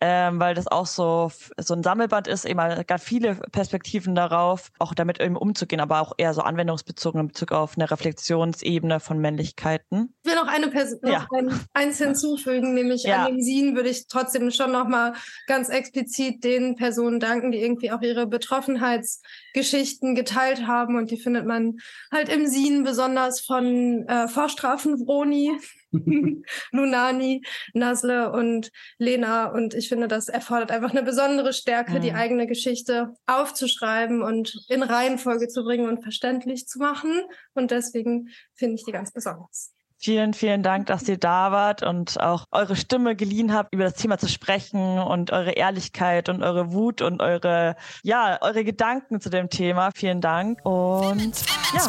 ähm, weil das auch so, so ein Sammelband ist, eben ganz viele Perspektiven darauf, auch damit eben umzugehen, aber auch eher so anwendungsbezogen in Bezug auf eine Reflexionsebene von Männlichkeiten. Ich will noch eine Person, ja. eins hinzufügen, nämlich ja. an den Sien würde ich trotzdem schon nochmal ganz explizit den Personen danken, die irgendwie auch ihre Betroffenheitsgeschichten geteilt haben und die findet man halt im Sien besonders von äh, Vorstrafen Vroni, Lunani, Nasle und Lena. Und ich finde, das erfordert einfach eine besondere Stärke, mhm. die eigene Geschichte aufzuschreiben und in Reihenfolge zu bringen und verständlich zu machen. Und deswegen finde ich die ganz besonders. Vielen, vielen Dank, dass ihr da wart und auch eure Stimme geliehen habt, über das Thema zu sprechen und eure Ehrlichkeit und eure Wut und eure, ja, eure Gedanken zu dem Thema. Vielen Dank und ja.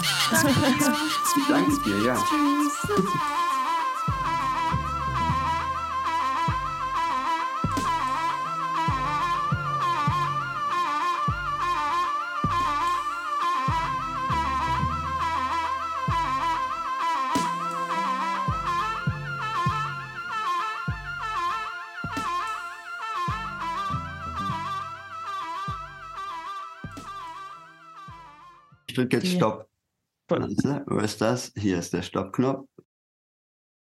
Danke dir, ja. Tschüss. Drücke jetzt Stopp. Wo ist das? Hier ist der Stoppknopf.